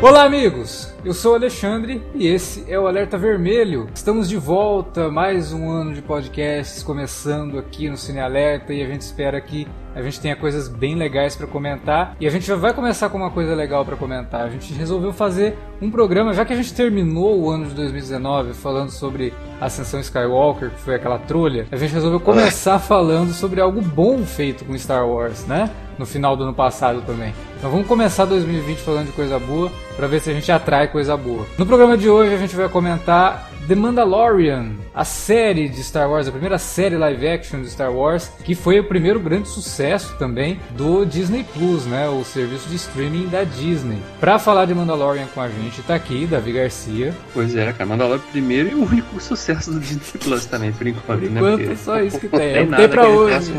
Olá, amigos! Eu sou o Alexandre e esse é o Alerta Vermelho. Estamos de volta, mais um ano de podcasts começando aqui no Cine Alerta e a gente espera que a gente tenha coisas bem legais para comentar e a gente já vai começar com uma coisa legal para comentar. A gente resolveu fazer um programa, já que a gente terminou o ano de 2019 falando sobre Ascensão Skywalker, que foi aquela trolha, a gente resolveu começar falando sobre algo bom feito com Star Wars, né? No final do ano passado também. Então vamos começar 2020 falando de coisa boa para ver se a gente atrai coisa boa. No programa de hoje a gente vai comentar The Mandalorian, a série de Star Wars, a primeira série live action de Star Wars, que foi o primeiro grande sucesso também do Disney Plus, né, o serviço de streaming da Disney. Para falar de Mandalorian com a gente tá aqui Davi Garcia. Pois é, cara, Mandalorian primeiro e o único sucesso do Disney Plus também, por enquanto, por né? enquanto, Porque é só isso que tem. tem É tem ele hoje.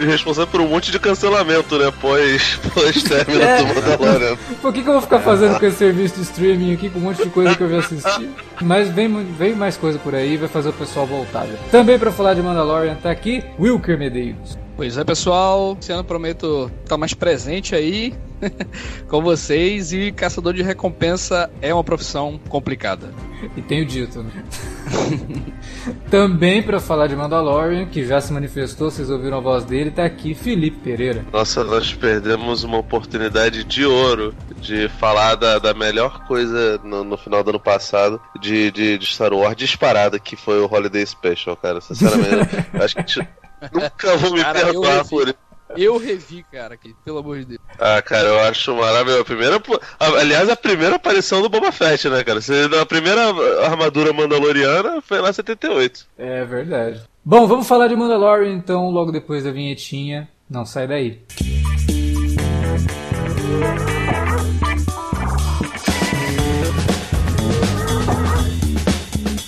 E responsável por um monte de cancelamento, né? Pós, pós término É. do Mandalorian. Por que, que eu vou ficar fazendo com esse serviço de streaming aqui com um monte de coisa que eu já assisti? Mas vem, vem mais coisa por aí, vai fazer o pessoal voltar. viu? Também para falar de Mandalorian tá aqui Wilker Medeiros. Pois é, pessoal. Esse ano prometo estar mais presente aí com vocês. E caçador de recompensa é uma profissão complicada. E tenho dito, né? Também para falar de Mandalorian, que já se manifestou, vocês ouviram a voz dele, tá aqui Felipe Pereira. Nossa, nós perdemos uma oportunidade de ouro de falar da, da melhor coisa no, no final do ano passado de, de, de Star Wars disparada, que foi o Holiday Special, cara. Sinceramente, acho que a gente nunca vou me Cara, perdoar por isso. Eu revi, cara, aqui, pelo amor de Deus. Ah, cara, eu acho maravilhoso. A primeira, aliás, a primeira aparição do Boba Fett, né, cara? Você- A primeira armadura mandaloriana foi lá em 78. É verdade. Bom, vamos falar de Mandalorian então, logo depois da vinhetinha. Não sai daí.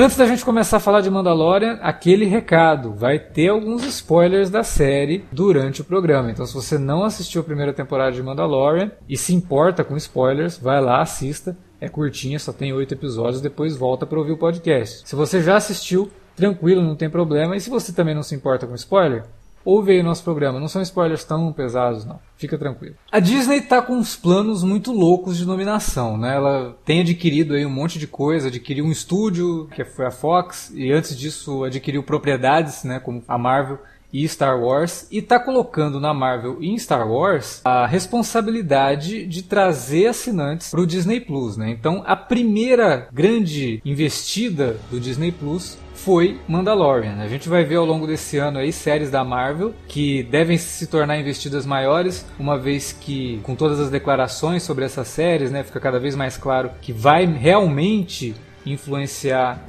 Antes da gente começar a falar de Mandalorian, aquele recado. Vai ter alguns spoilers da série durante o programa. Então, se você não assistiu a primeira temporada de Mandalorian e se importa com spoilers, vai lá, assista. É curtinha, só tem oito episódios, depois volta para ouvir o podcast. Se você já assistiu, tranquilo, não tem problema. E se você também não se importa com spoiler, ouve aí o nosso programa. Não são spoilers tão pesados, não. Fica tranquilo. A Disney tá com uns planos muito loucos de nominação, né? Ela tem adquirido aí um monte de coisa, adquiriu um estúdio, que foi a Fox, e antes disso adquiriu propriedades, né, como a Marvel e Star Wars, e tá colocando na Marvel e em Star Wars a responsabilidade de trazer assinantes pro Disney Plus, né? Então, a primeira grande investida do Disney Plus foi Mandalorian. A gente vai ver ao longo desse ano aí séries da Marvel que devem se tornar investidas maiores, uma vez que com todas as declarações sobre essas séries, né, fica cada vez mais claro que vai realmente influenciar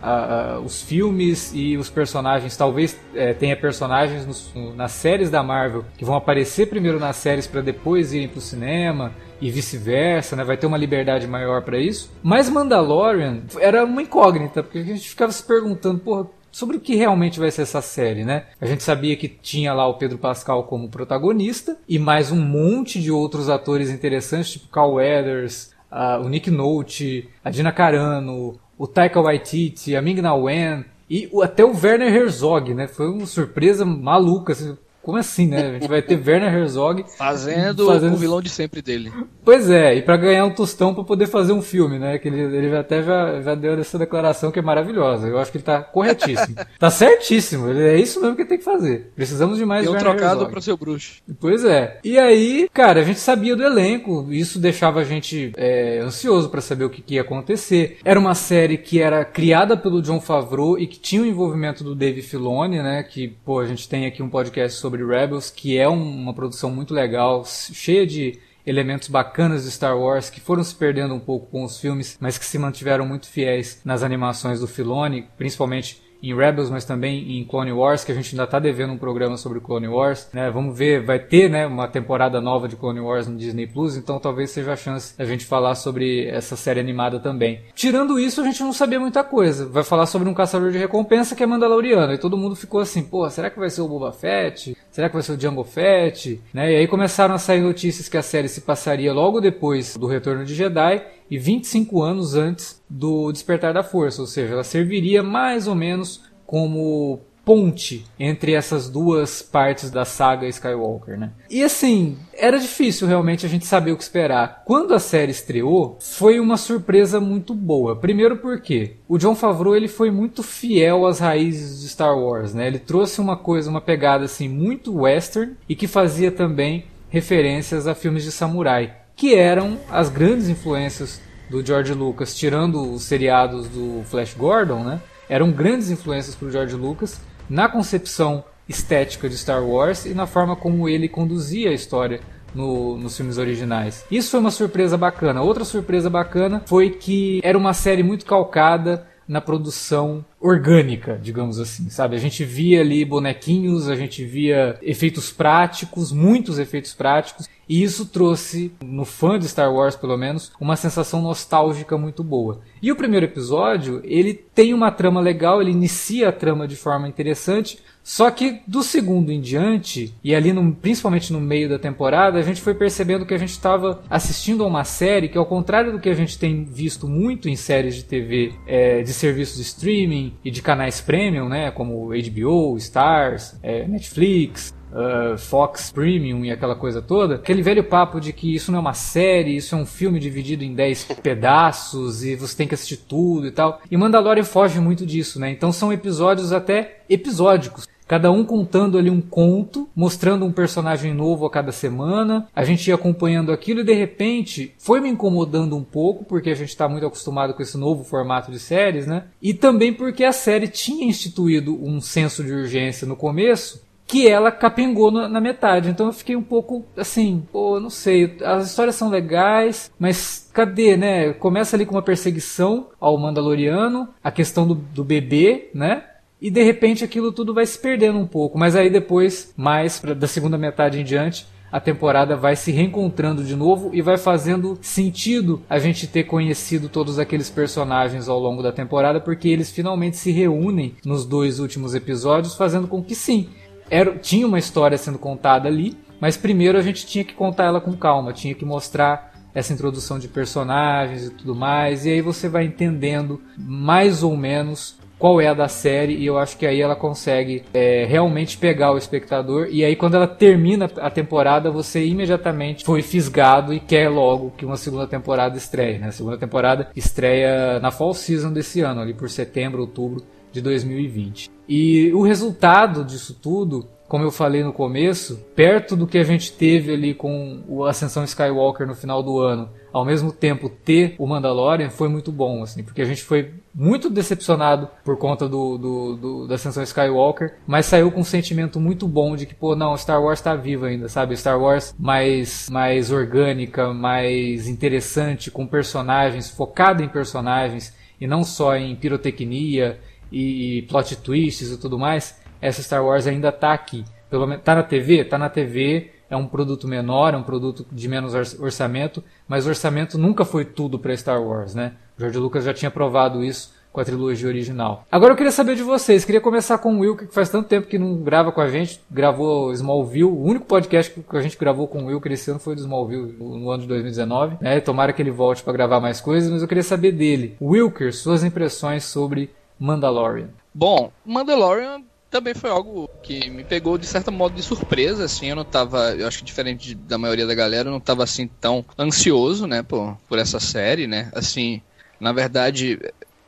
os filmes e os personagens. Talvez eh, tenha personagens nos- nas séries da Marvel que vão aparecer primeiro nas séries para depois irem para o cinema e vice-versa, né? Vai ter uma liberdade maior para isso. Mas Mandalorian era uma incógnita, porque a gente ficava se perguntando, porra, sobre o que realmente vai ser essa série, né? A gente sabia que tinha lá o Pedro Pascal como protagonista e mais um monte de outros atores interessantes, tipo Carl Weathers, ah, o Nick Nolte, a Gina Carano, o Taika Waititi, a Ming-Na Wen e até o Werner Herzog, né? Foi uma surpresa maluca. assim. Como assim, né? A gente vai ter Werner Herzog fazendo, fazendo... o vilão de sempre dele. Pois é, e para ganhar um tostão para poder fazer um filme, né? Que ele, ele até já, já deu essa declaração que é maravilhosa. Eu acho que ele tá corretíssimo. tá certíssimo. É isso mesmo que ele tem que fazer. Precisamos de mais Deu Werner trocado pro seu bruxo. Pois é. E aí, cara, a gente sabia do elenco. Isso deixava a gente é, ansioso para saber o que, que ia acontecer. Era uma série que era criada pelo John Favreau e que tinha o envolvimento do Dave Filoni, né? Que, pô, a gente tem aqui um podcast sobre sobre Rebels, que é uma produção muito legal, cheia de elementos bacanas de Star Wars que foram se perdendo um pouco com os filmes, mas que se mantiveram muito fiéis nas animações do Filoni, principalmente em Rebels, mas também em Clone Wars, que a gente ainda está devendo um programa sobre Clone Wars. Né? Vamos ver, vai ter né, uma temporada nova de Clone Wars no Disney Plus, então talvez seja a chance da gente falar sobre essa série animada também. Tirando isso, a gente não sabia muita coisa. Vai falar sobre um caçador de recompensa que é Mandaloriano, e todo mundo ficou assim, pô, será que vai ser o Boba Fett? Será que vai ser o Django Fett? Né? E aí começaram a sair notícias que a série se passaria logo depois do Retorno de Jedi, e 25 anos antes do Despertar da Força, ou seja, ela serviria mais ou menos como ponte entre essas duas partes da saga Skywalker, né? E assim, era difícil realmente a gente saber o que esperar. Quando a série estreou, foi uma surpresa muito boa. Primeiro porque o John Favreau ele foi muito fiel às raízes de Star Wars, né? Ele trouxe uma coisa, uma pegada assim muito western e que fazia também referências a filmes de samurai que eram as grandes influências do George Lucas, tirando os seriados do Flash Gordon, né? Eram grandes influências para o George Lucas na concepção estética de Star Wars e na forma como ele conduzia a história no, nos filmes originais. Isso foi uma surpresa bacana. Outra surpresa bacana foi que era uma série muito calcada na produção orgânica, digamos assim, sabe? A gente via ali bonequinhos, a gente via efeitos práticos, muitos efeitos práticos, e isso trouxe, no fã de Star Wars pelo menos, uma sensação nostálgica muito boa. E o primeiro episódio, ele tem uma trama legal, ele inicia a trama de forma interessante, só que do segundo em diante, e ali no, principalmente no meio da temporada, a gente foi percebendo que a gente estava assistindo a uma série que, ao contrário do que a gente tem visto muito em séries de TV é, de serviços de streaming e de canais premium, né, como HBO, Stars, é, Netflix, Uh, Fox Premium e aquela coisa toda, aquele velho papo de que isso não é uma série, isso é um filme dividido em 10 pedaços e você tem que assistir tudo e tal. E Mandalorian foge muito disso, né? Então são episódios até episódicos. Cada um contando ali um conto, mostrando um personagem novo a cada semana. A gente ia acompanhando aquilo e de repente foi me incomodando um pouco, porque a gente está muito acostumado com esse novo formato de séries, né? E também porque a série tinha instituído um senso de urgência no começo que ela capengou na, metade. Então eu fiquei um pouco assim, pô, não sei, as histórias são legais, mas cadê, né? Começa ali com uma perseguição ao Mandaloriano, a questão do, do bebê, né? E de repente aquilo tudo vai se perdendo um pouco, mas aí depois, mais pra, da segunda metade em diante, a temporada vai se reencontrando de novo e vai fazendo sentido a gente ter conhecido todos aqueles personagens ao longo da temporada, porque eles finalmente se reúnem nos dois últimos episódios, fazendo com que sim, era, tinha uma história sendo contada ali, mas primeiro a gente tinha que contar ela com calma, tinha que mostrar essa introdução de personagens e tudo mais, e aí você vai entendendo mais ou menos qual é a da série, e eu acho que aí ela consegue é, realmente pegar o espectador, e aí quando ela termina a temporada, você imediatamente foi fisgado e quer logo que uma segunda temporada estreie. Né? A segunda temporada estreia na fall season desse ano, ali por setembro, outubro de 2020. E o resultado disso tudo, como eu falei no começo, perto do que a gente teve ali com o Ascensão Skywalker no final do ano, ao mesmo tempo ter o Mandalorian foi muito bom, assim, porque a gente foi muito decepcionado por conta do, do, do, da Ascensão Skywalker, mas saiu com um sentimento muito bom de que, pô, não, Star Wars está vivo ainda, sabe? Star Wars mais, mais orgânica, mais interessante, com personagens, focada em personagens e não só em pirotecnia e, plot twists e tudo mais, essa Star Wars ainda está aqui. Pelo menos tá na TV, tá na TV, é um produto menor, é um produto de menos orçamento, mas o orçamento nunca foi tudo para Star Wars, né? George Lucas já tinha provado isso com a trilogia original. Agora eu queria saber de vocês, queria começar com o Will, que faz tanto tempo que não grava com a gente, gravou Smallville, o único podcast que a gente gravou com o esse ano foi do Smallville, no ano de 2019, né? Tomara que ele volte para gravar mais coisas, mas eu queria saber dele. Wilker, suas impressões sobre Mandalorian? Bom, Mandalorian também foi algo que me pegou de certo modo de surpresa, assim, eu não tava, eu acho que diferente da maioria da galera, eu não tava assim tão ansioso, né, por, por essa série, né, assim, na verdade,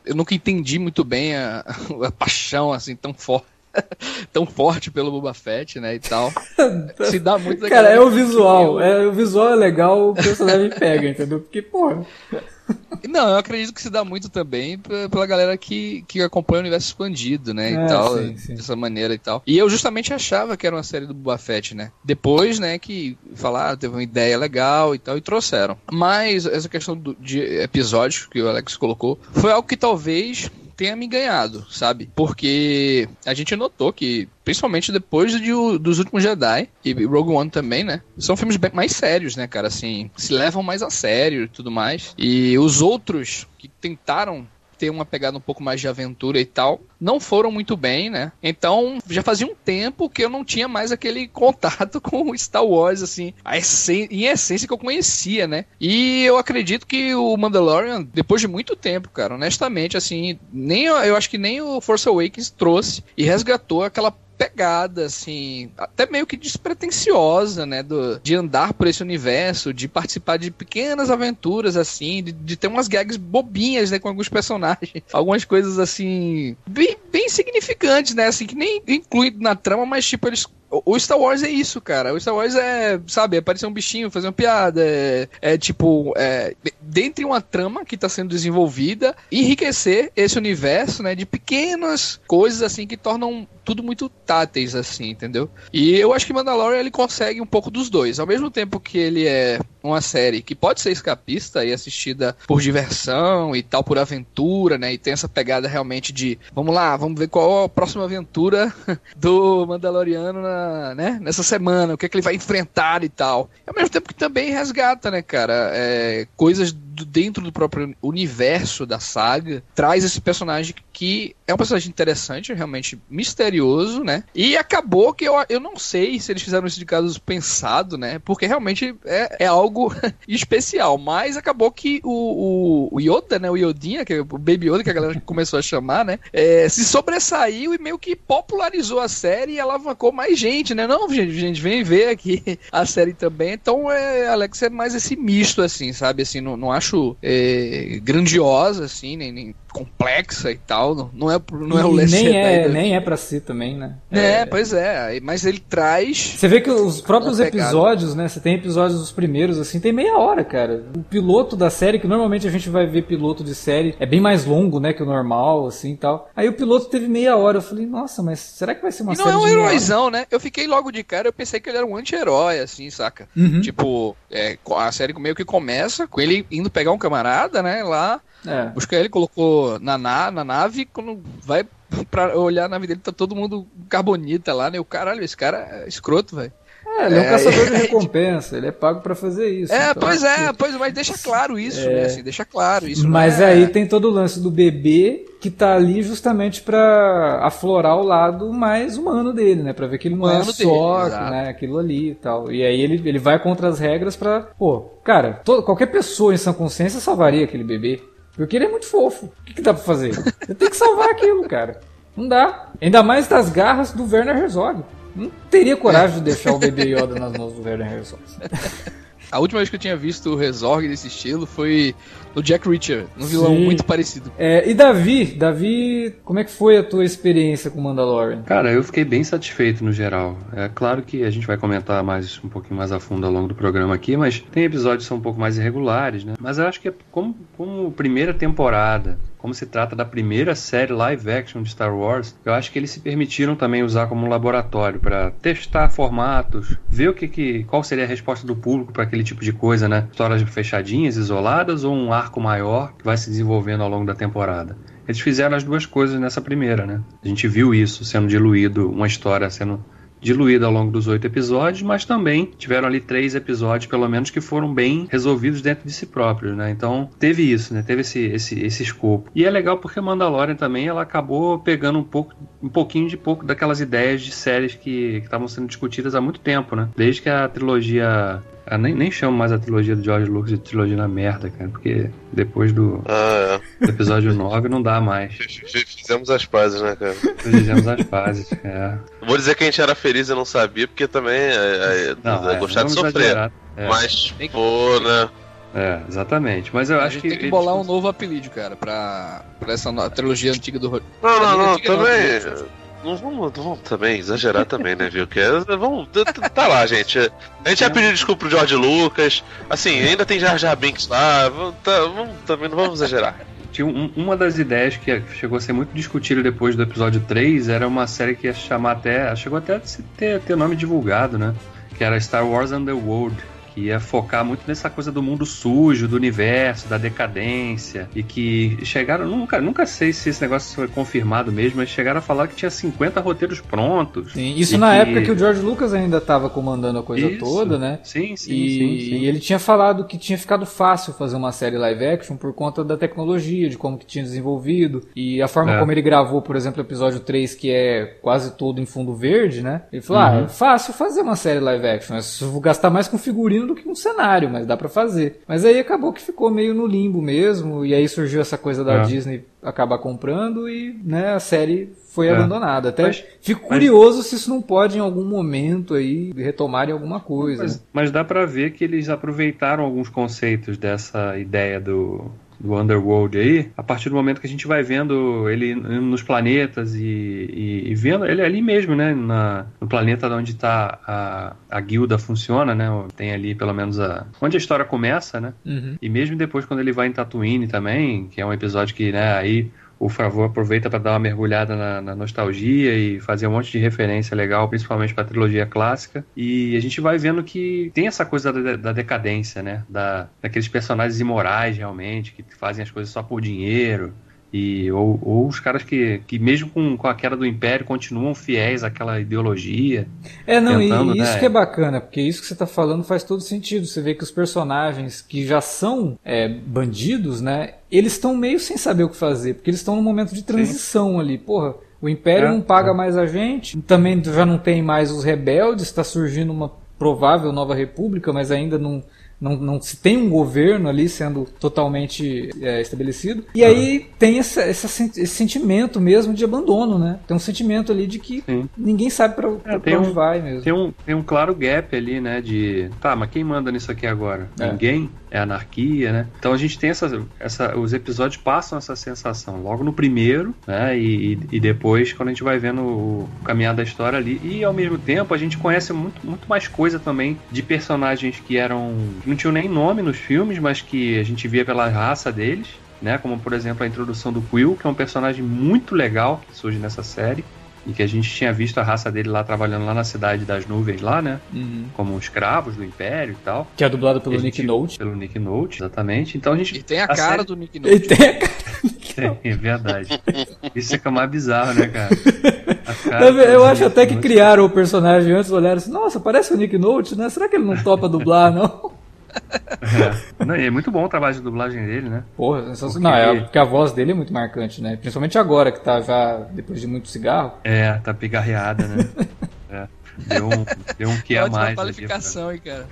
eu nunca entendi muito bem a, a paixão, assim, tão forte tão forte pelo Boba Fett, né, e tal. Se dá muito Cara, é o visual. Eu... É, o visual é legal, o personagem pega, entendeu? Porque, porra. Não, eu acredito que se dá muito também pela galera que, que acompanha o universo expandido, né? E É, tal, sim, sim. dessa maneira e tal. E eu justamente achava que era uma série do Boba Fett, né? Depois, né, que falaram, teve uma ideia legal e tal, e trouxeram. Mas essa questão do- de episódios que o Alex colocou foi algo que talvez tenha me ganhado, sabe? Porque a gente notou que, principalmente depois de dos últimos Jedi, e Rogue One também, né? São filmes bem mais sérios, né, cara? Assim, se levam mais a sério e tudo mais. E os outros que tentaram ter uma pegada um pouco mais de aventura e tal, não foram muito bem, né? Então, já fazia um tempo que eu não tinha mais aquele contato com Star Wars, assim, a essen- em essência que eu conhecia, né? E eu acredito que o Mandalorian, depois de muito tempo, cara, honestamente, assim, nem eu acho que nem o Force Awakens trouxe e resgatou aquela pegada, assim, até meio que despretensiosa, né? Do, de andar por esse universo, de participar de pequenas aventuras, assim, de, de ter umas gags bobinhas, né? Com alguns personagens. Algumas coisas, assim, bem, bem significantes, né? Assim, que nem incluído na trama, mas, tipo, eles o Star Wars é isso, cara. O Star Wars é, sabe, aparecer um bichinho, fazer uma piada. É, é, tipo, é, de- dentre uma trama que tá sendo desenvolvida, enriquecer esse universo, né, de pequenas coisas, assim, que tornam tudo muito táteis, assim, entendeu? E eu acho que Mandalorian, ele consegue um pouco dos dois. Ao mesmo tempo que ele é uma série que pode ser escapista e assistida por diversão e tal, por aventura, né, e tem essa pegada realmente de, vamos lá, vamos ver qual a próxima aventura do Mandaloriano na, né, nessa semana, o que, é que ele vai enfrentar e tal. Ao mesmo tempo que também resgata, né, cara, é, coisas do- dentro do próprio universo da saga, traz esse personagem que é um personagem interessante, realmente misterioso, né? E acabou que eu, eu não sei se eles fizeram isso de caso pensado, né? Porque realmente é, é algo especial. Mas acabou que o, o, o Yoda, né? O Yodinha, que é o Baby Yoda, que a galera começou a chamar, né? é, se sobressaiu e meio que popularizou a série e alavancou mais gente, né? Não, gente, gente, vem ver aqui a série também. Então, é, Alex, é mais esse misto, assim, sabe? Assim, não, não acho é, grandiosa, assim, nem, nem complexa e tal. Não, não é, não é o E Last nem é, nem é pra si também, né? É, pois é. Mas ele traz. Você vê que os próprios episódios, né? Você tem episódios dos primeiros, assim, tem meia hora, cara. O piloto da série, que normalmente a gente vai ver piloto de série, é bem mais longo, né, que o normal, assim e tal. Aí o piloto teve meia hora. Eu falei, nossa, mas será que vai ser uma E não série é um heróizão, né? Eu fiquei logo de cara, eu pensei que ele era um anti-herói, assim, saca? Uhum. Tipo, é, a série meio que começa com ele indo pegar um camarada, né, lá, É. ele, colocou na, na, na nave, quando vai pra olhar a nave dele, tá todo mundo carbonita lá, né? O caralho, esse cara é escroto, velho. É, ele é um É, caçador de é, recompensa, ele é pago pra fazer isso. É, então, pois é, assim, pois mas deixa claro isso, né? Assim, deixa claro isso. Mas é... aí tem todo o lance do bebê que tá ali justamente pra aflorar o lado mais humano dele, né? Pra ver que ele não é Humano dele, só exato. né, aquilo ali e tal. E aí ele, ele vai contra as regras pra. Pô, cara, to- qualquer pessoa em sã consciência salvaria aquele bebê. Porque ele é muito fofo. O que, que dá pra fazer? Você tem que salvar aquilo, cara. Não dá. Ainda mais das garras do Werner Herzog. Não teria coragem de deixar o bebê Yoda nas mãos do Werner Herzog. A última vez que eu tinha visto o Resorg desse estilo foi no Jack Reacher, um vilão Sim. muito parecido. É, e Davi, Davi, como é que foi a tua experiência com Mandalorian? Cara, eu fiquei bem satisfeito no geral. É claro que a gente vai comentar mais um pouquinho mais a fundo ao longo do programa aqui, mas tem episódios que são um pouco mais irregulares, né? Mas eu acho que é como, como primeira temporada, como se trata da primeira série live action de Star Wars, eu acho que eles se permitiram também usar como laboratório para testar formatos, ver o que, que qual seria a resposta do público para aquele tipo de coisa, né? Histórias fechadinhas, isoladas ou um arco maior que vai se desenvolvendo ao longo da temporada. Eles fizeram as duas coisas nessa primeira, né? A gente viu isso sendo diluído, uma história sendo diluída ao longo dos oito episódios, mas também tiveram ali três episódios, pelo menos, que foram bem resolvidos dentro de si próprios, né? Então teve isso, né? Teve esse, esse, esse escopo. E é legal porque Mandalorian também ela acabou pegando um pouco, um pouquinho de pouco daquelas ideias de séries que estavam sendo discutidas há muito tempo, né? Desde que a trilogia eu nem, nem chamo mais a trilogia do George Lucas de trilogia na merda, cara, porque depois do, Ah, do episódio 9 não dá mais. é. Fizemos as pazes, né, cara? Fizemos as pazes. É. Vou dizer que a gente era feliz e não sabia, porque também é, é, Não, é é, gostar de sofrer. É, Mas, que- pô, né? é, exatamente. Mas eu A acho gente que. tem que eles- bolar um novo apelido, cara, pra, pra essa no- trilogia antiga do Não, não, não, Antiga não, também. antiga. Não vamos, vamos também exagerar também, né, viu? Que é- vamos, tá- tá tá lá, gente. A gente já pediu desculpa pro George Lucas. Assim, ainda tem Jar Jar Binks lá. Vamos, tá- vamos- também não vamos exagerar. Tinha um- uma das ideias que chegou a ser muito discutida depois do episódio 3 era uma série que ia chamar até. Chegou até a ter, ter nome divulgado, né? Que era Star Wars Underworld. Que ia focar muito nessa coisa do mundo sujo, do universo, da decadência. E que chegaram. Nunca, nunca sei se esse negócio foi confirmado mesmo, mas chegaram a falar que tinha 50 roteiros prontos. Sim, isso na que- época que o George Lucas ainda estava comandando a coisa Isso. toda, né? Sim, sim, e, sim, sim. e ele tinha falado que tinha ficado fácil fazer uma série live action por conta da tecnologia, de como que tinha desenvolvido. E a forma É. como ele gravou, por exemplo, o episódio 3, que é quase todo em fundo verde, né? Ele falou, ah, Uhum. é fácil fazer uma série live action. Eu vou gastar mais com figurino do que com cenário, mas dá pra fazer. Mas aí acabou que ficou meio no limbo mesmo, e aí surgiu essa coisa da É. Disney acabar comprando e né, a série foi É. abandonada. Até Mas- fico mas- curioso se isso não pode em algum momento aí retomarem alguma coisa. Mas, mas dá pra ver que eles aproveitaram alguns conceitos dessa ideia do, do Underworld aí, a partir do momento que a gente vai vendo ele nos planetas e, e- e vendo ele ali mesmo, né? Na, no planeta onde tá a, a guilda funciona, né? Tem ali pelo menos a. onde a história começa, né? Uhum. E mesmo depois quando ele vai em Tatooine também, que é um episódio que, né, aí o Favor aproveita para dar uma mergulhada na, na nostalgia e fazer um monte de referência legal, principalmente para a trilogia clássica. E a gente vai vendo que tem essa coisa da, da decadência, né? Da, daqueles personagens imorais realmente, que fazem as coisas só por dinheiro. E, ou, ou os caras que, que mesmo com, com a queda do Império, continuam fiéis àquela ideologia. É, não, e- Tentando, e isso né? que é bacana, porque isso que você tá falando faz todo sentido. Você vê que os personagens que já são é, bandidos, né, eles estão meio sem saber o que fazer, porque eles estão num momento de transição ali. Porra, o Império É, não paga é. mais a gente, também já não tem mais os rebeldes, está surgindo uma provável nova república, mas ainda não. Não, não se tem um governo ali sendo totalmente é, estabelecido. E aí tem essa, essa esse sentimento mesmo de abandono, né? Tem um sentimento ali de que Sim. ninguém sabe pra, pra, É, tem pra onde um- vai mesmo. Tem um, tem um claro gap ali, né? De. Tá, mas quem manda nisso aqui agora? É. Ninguém? É anarquia, né? Então a gente tem essa, essa. Os episódios passam essa sensação. Logo no primeiro, né? E, e depois, quando a gente vai vendo o caminhar da história ali. E ao mesmo tempo, a gente conhece muito, muito mais coisa também de personagens que eram. Que não tinham nem nome nos filmes, mas que a gente via pela raça deles. Né, como por exemplo a introdução do Quill, que é um personagem muito legal que surge nessa série e que a gente tinha visto a raça dele lá trabalhando lá na cidade das nuvens lá, né? Uhum. Como escravos do Império e tal. Que é dublado pelo E Nick Note. Pelo Nick Note, exatamente. Então a gente. E tem a, A cara série- do Nick Note. tem a cara- é verdade. Isso fica mais bizarro, né, cara? A cara Eu do acho até que criaram o personagem antes, olharam assim, nossa, parece o Nick Note, né? Será que ele não topa dublar, não? É. Não, e é muito bom o trabalho de dublagem dele, né? Porra, sensacional. Não, Porque- é porque a voz dele é muito marcante, né? Principalmente agora que tá já depois de muito cigarro. É, tá pigarreada, né? É. Deu um, deu um que a Ótima mais. ali, qualificação, hein, cara.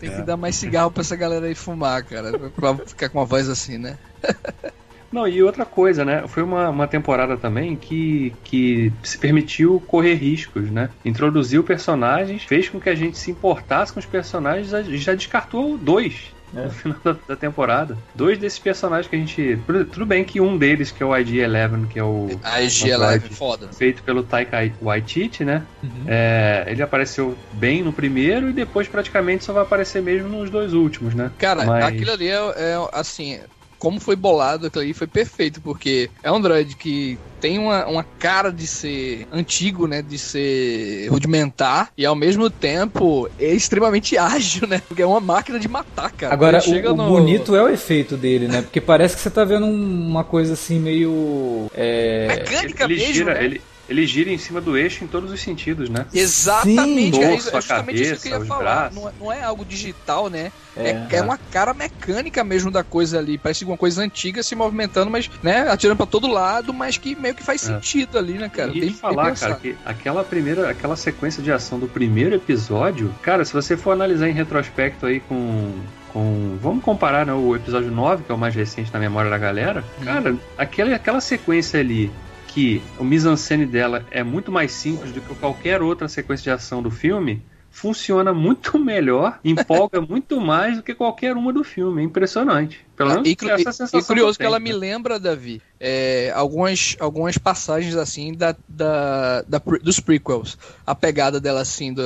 Tem É. que dar mais cigarro pra essa galera aí fumar, cara. Pra ficar com uma voz assim, né? Não, e outra coisa, né? Foi uma, uma temporada também que, que se permitiu correr riscos, né? Introduziu personagens, fez com que a gente se importasse com os personagens, já, já descartou dois. É. No final da, da temporada. Dois desses personagens que a gente. tudo- bem que um deles, que é o IG-11, que é o. Nossa, Live, vai- foda. Feito pelo Taika Waititi, né? Uhum. É, ele apareceu bem no primeiro e depois praticamente só vai aparecer mesmo nos dois últimos, né? Cara, Mas- aquilo ali é, é, assim. Como foi bolado aquilo ali foi perfeito, porque é um droid que tem uma, uma cara de ser antigo, né? De ser rudimentar, e ao mesmo tempo é extremamente ágil, né? Porque é uma máquina de matar, cara. Agora, Ele chega o, o no- bonito é o efeito dele, né? Porque parece que você tá vendo um- uma coisa assim meio. É... Mecânica ele mesmo, gira, né? ele, ele gira em cima do eixo em todos os sentidos, né? Exatamente, Sim. é, isso- é a justamente isso que eu cabeça, ia os falar. Não é, não é algo digital, né? É, É. é uma cara mecânica mesmo da coisa ali. Parece uma coisa antiga se movimentando, mas, né, atirando pra todo lado, mas que meio que faz É. sentido ali, né, cara? e Bem- te falar, cara, que aquela primeira, aquela sequência de ação do primeiro episódio, cara, se você for analisar em retrospecto aí com. Com, vamos comparar né, o episódio 9, que é o mais recente na memória da galera. Hum. Cara, aquela, aquela sequência ali, que o mise-en-scène dela é muito mais simples do que qualquer outra sequência de ação do filme, funciona muito melhor, empolga muito mais do que qualquer uma do filme. É impressionante. Pelo menos E, essa sensação e curioso que ela tenho, me né? lembra, Davi, é, algumas, algumas passagens assim da, da, da dos prequels. A pegada dela assim, da,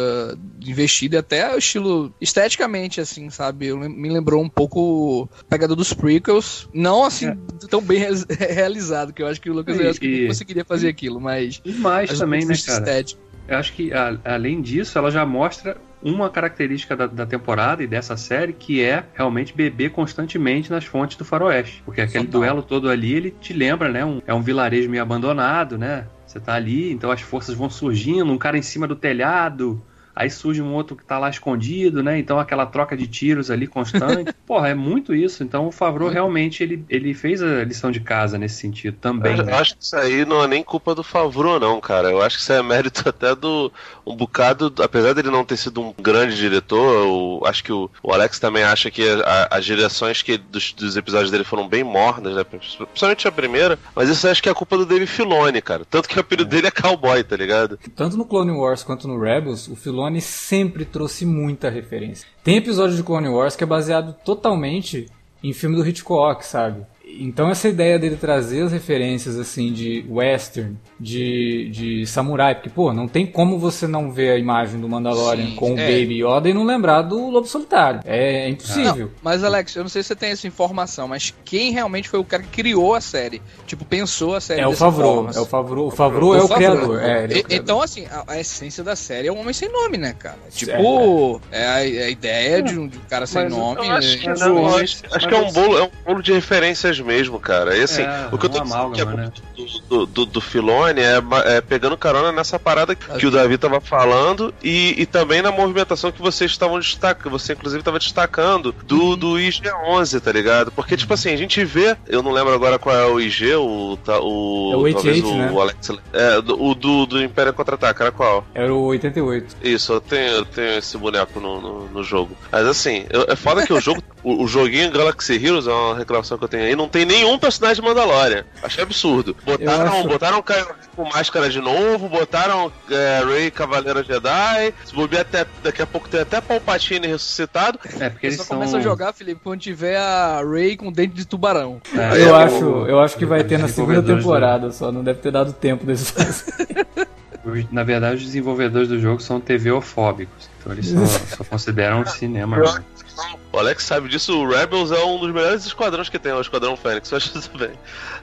de investida e até o estilo esteticamente, assim, sabe? Me lembrou um pouco a pegada dos prequels. Não assim, É. tão bem reali- realizado, que eu acho que o Lucas E- e- conseguiria fazer aquilo, mas. E mais também, do né, cara? estético. Eu acho que, a- além disso, ela já mostra uma característica da, da temporada e dessa série, que é realmente beber constantemente nas fontes do faroeste. Porque aquele Total. duelo todo ali, ele te lembra, né? Um, é um vilarejo meio abandonado, né? Você tá ali, então as forças vão surgindo, um cara em cima do telhado... Aí surge um outro que tá lá escondido, né? Então aquela troca de tiros ali constante. Porra, é muito isso. Então o Favreau realmente ele, ele fez a lição de casa nesse sentido também. Eu né? acho que isso aí não é nem culpa do Favreau, não, cara. Eu acho que isso é mérito até do. Um bocado. Apesar dele não ter sido um grande diretor, eu acho que o, o Alex também acha que a- as direções que dos, dos episódios dele foram bem mornas, né? Principalmente a primeira. Mas isso eu acho que é culpa do Dave Filoni, cara. Tanto que o apelido dele é cowboy, tá ligado? Tanto no Clone Wars quanto no Rebels, o Filoni sempre trouxe muita referência. Tem episódio de Clone Wars que é baseado totalmente em filme do Hitchcock, sabe? Então essa ideia dele trazer as referências assim de western, de, de samurai, porque pô, não tem como você não ver a imagem do Mandalorian Sim, com o é. Baby Yoda e não lembrar do Lobo Solitário. É impossível. Não, mas Alex, eu não sei se você tem essa informação, mas quem realmente foi o cara que criou a série? Tipo, pensou a série É o Favreau, forma, é o Favreau, o Favreau é o Favreau. criador. É, ele é o criador. Então, assim, a, a essência da série é um homem sem nome, né, cara? Tipo, é, a, a ideia de um, de um cara sem Mas nome. Eu acho que, é- Não, não, mas- acho, acho que é um bolo, é um bolo de referências mesmo, cara. E assim, É, o que eu tô dizendo que é amálgama, né? do, do, do Filone é, é pegando carona nessa parada que o Davi tava falando e, e também na movimentação que vocês estavam destacando, você inclusive estava destacando do, do IG-11, tá ligado? Porque, tipo assim, a gente vê, eu não lembro agora qual é o IG, o. tá- o É o talvez 88, o, né? o Alex. É, do- o do, do Império Contra-Ataque, era qual? Era o 88. Isso, eu tenho, eu tenho esse boneco no, no, no jogo. Mas assim, eu- é foda que o jogo, o, o joguinho Galaxy Heroes, é uma reclamação que eu tenho aí, não tem nenhum personagem de Mandalorian. Achei absurdo. Botaram, acho- botaram Kylo com máscara de novo, botaram é, Rey Cavaleiro Jedi, se bobear até, daqui a pouco tem até Palpatine ressuscitado. É, porque Eu eles só são... começa a jogar, Felipe, quando tiver a Ray com dente de tubarão. É, Eu é, acho, o- eu acho que vai ter na segunda do- temporada, só não deve ter dado tempo desses. Os- Na verdade, os desenvolvedores do jogo são TV-ofóbicos. Então eles só, só consideram o cinema. O Alex sabe disso, o Rebels é um dos melhores esquadrões que tem, o Esquadrão Fênix, eu acho isso bem.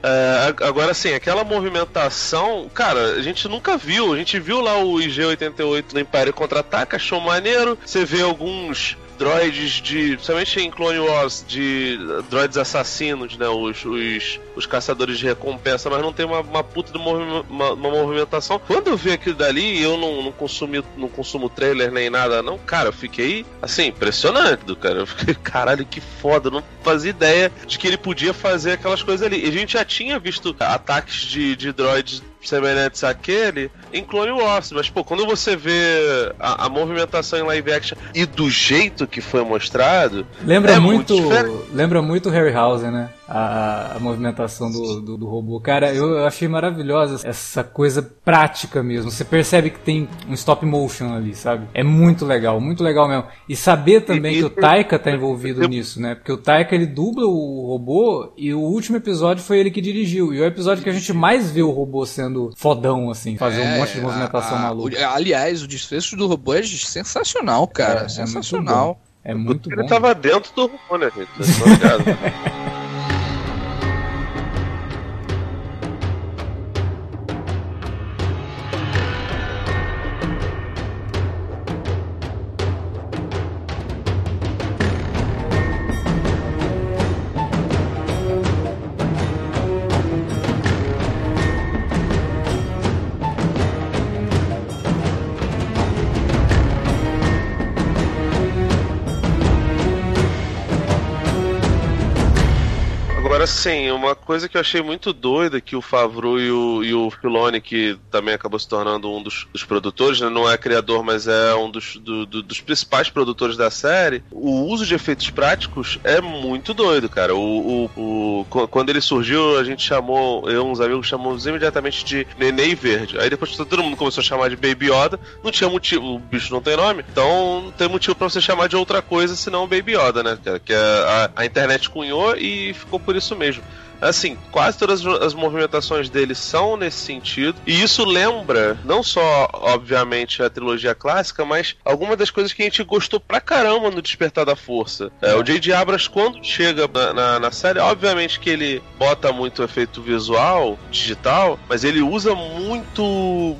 É, ag- agora sim, aquela movimentação, cara, a gente nunca viu. A gente viu lá o IG-88 no Império Contra-Ataca, achou maneiro. Você vê alguns droids de. Principalmente em Clone Wars, de droids assassinos, né? Os, os, os caçadores de recompensa, mas não tem uma, uma puta de uma, uma movimentação. Quando eu vi aquilo dali, eu não, não, consumi, não consumo trailer nem nada, não. Cara, eu fiquei, assim, impressionante do cara. Eu fiquei, caralho, que foda. Não fazia ideia de que ele podia fazer aquelas coisas ali. E a gente já tinha visto ataques de, de droids semelhantes àquele em Clone Wars, mas pô, quando você vê a, a movimentação em live action e do jeito que foi mostrado, Lembra É muito, muito lembra muito Harryhausen, né? A, a movimentação do, do, do robô. Cara, eu, achei maravilhosa essa coisa prática mesmo. Você percebe que tem um stop motion ali, sabe? É muito legal, muito legal mesmo. E saber também E- que e- o Taika tá envolvido nisso, né? Porque o Taika ele dubla o robô e o último episódio foi ele que dirigiu. E é o episódio que a gente mais vê o robô sendo fodão, assim, fazer um É, monte de movimentação a- a- maluca. o- aliás, o desfecho do robô é sensacional, cara. É, é sensacional. É muito ele bom. tava dentro do robô, né, gente? Estão sim, uma coisa que eu achei muito doida que o Favreau e o, e o Filoni, que também acabou se tornando um dos, dos produtores, né? não é criador, mas é um dos, do, do, dos principais produtores da série, o uso de efeitos práticos é muito doido, cara. O, o, o quando ele surgiu, a gente chamou, eu uns amigos chamamos imediatamente de Neném Verde. Aí depois todo mundo começou a chamar de Baby Yoda, não tinha motivo, o bicho não tem nome, então não tem motivo para você chamar de outra coisa senão Baby Yoda, né? Que a, a, a internet cunhou e ficou por isso mesmo. Assim, quase todas as movimentações dele são nesse sentido. E isso lembra, não só, obviamente, a trilogia clássica, mas algumas das coisas que a gente gostou pra caramba no Despertar da Força. É, o J.J. Abrams, quando chega na, na, na, série, obviamente que ele bota muito efeito visual, digital, mas ele usa muito,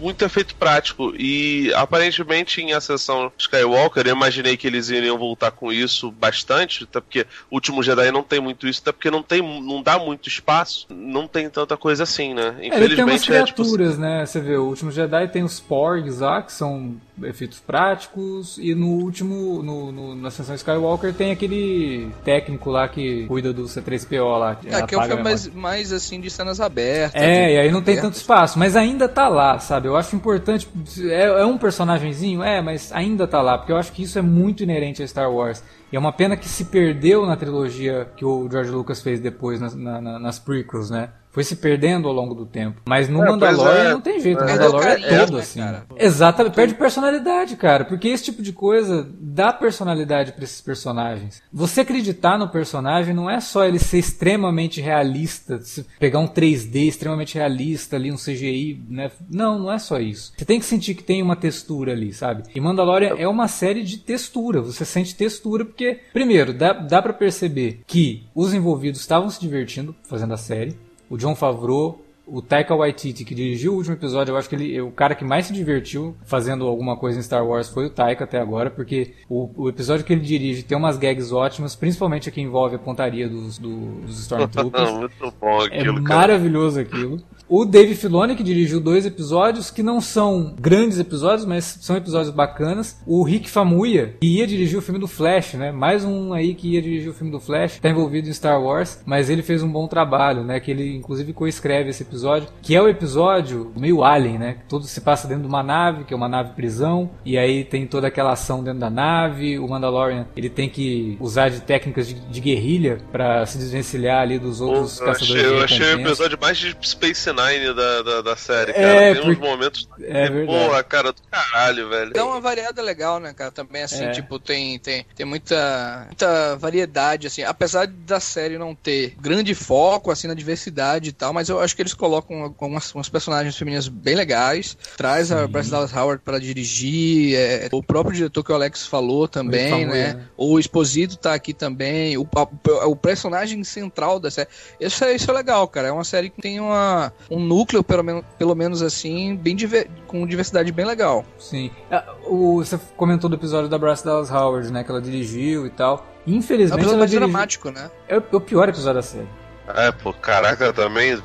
muito efeito prático. E aparentemente em Ascensão Skywalker, eu imaginei que eles iriam voltar com isso bastante, até porque o último Jedi não tem muito isso, até porque não tem, não dá muito espaço, não tem tanta coisa assim, né? Infelizmente, é, ele tem umas criaturas, é, tipo... né? Você vê, o último Jedi tem os Porgs lá, que são efeitos práticos, e no último, no, no, na sessão Skywalker, tem aquele técnico lá que cuida do C3PO lá. Que é, que é um filme mais, mais assim de cenas abertas. É, e aí não tem tanto espaço, mas ainda tá lá, sabe? Eu acho importante. É, é um personagemzinho, é, mas ainda tá lá, porque eu acho que isso é muito inerente a Star Wars. E é uma pena que se perdeu na trilogia que o George Lucas fez depois nas, na, nas prequels, né? Foi se perdendo ao longo do tempo. Mas no é, Mandalorian é, não tem jeito, o Mandalorian é, todo assim. Cara. Exatamente, perde personalidade, cara, porque esse tipo de coisa dá personalidade para esses personagens. Você acreditar no personagem não é só ele ser extremamente realista, pegar um 3D extremamente realista ali, um CGI, né? Não, não é só isso. Você tem que sentir que tem uma textura ali, sabe? E Mandalorian é uma série de textura, você sente textura porque, primeiro, dá, dá para perceber que os envolvidos estavam se divertindo fazendo a série, o John Favreau, o Taika Waititi, que dirigiu o último episódio, eu acho que ele, o cara que mais se divertiu fazendo alguma coisa em Star Wars foi o Taika até agora, porque o, o episódio que ele dirige tem umas gags ótimas, principalmente a que envolve a pontaria dos, dos Stormtroopers. Muito bom aquilo, é maravilhoso aquilo. O Dave Filoni, que dirigiu dois episódios, que não são grandes episódios, mas são episódios bacanas. O Rick Famuyiwa, que ia dirigir o filme do Flash, né? Mais um aí que ia dirigir o filme do Flash, tá envolvido em Star Wars, mas ele fez um bom trabalho, né? Que ele inclusive coescreve esse episódio, que é o episódio meio Alien, né? Todo se passa dentro de uma nave, que é uma nave prisão, e aí tem toda aquela ação dentro da nave. O Mandalorian, ele tem que usar de técnicas de, de guerrilha para se desvencilhar ali dos outros caçadores achei, de Eu achei o episódio mais de Space Nine da, da, da série, cara. É, Tem uns momentos. É verdade. Porra, cara, do caralho, velho. Dá uma variada legal, né, cara? Também, assim, é. tipo, tem, tem, tem muita, muita variedade, assim. Apesar da série não ter grande foco, assim, na diversidade e tal, mas eu acho que eles colocam algumas, algumas personagens femininas bem legais. Traz Sim. a Bryce Dallas Howard para dirigir. É, o próprio diretor que o Alex falou também, né? né? O Exposito tá aqui também. O, a, o personagem central da série. Isso é, isso é legal, cara. É uma série que tem uma, um núcleo, pelo menos, pelo menos assim, bem diver, com diversidade bem legal. Sim. É, o, você comentou do episódio da Bryce Dallas Howard, né? Que ela dirigiu e tal. Infelizmente. É um episódio ela dramático, né? É o pior episódio da série. É, pô, caraca, também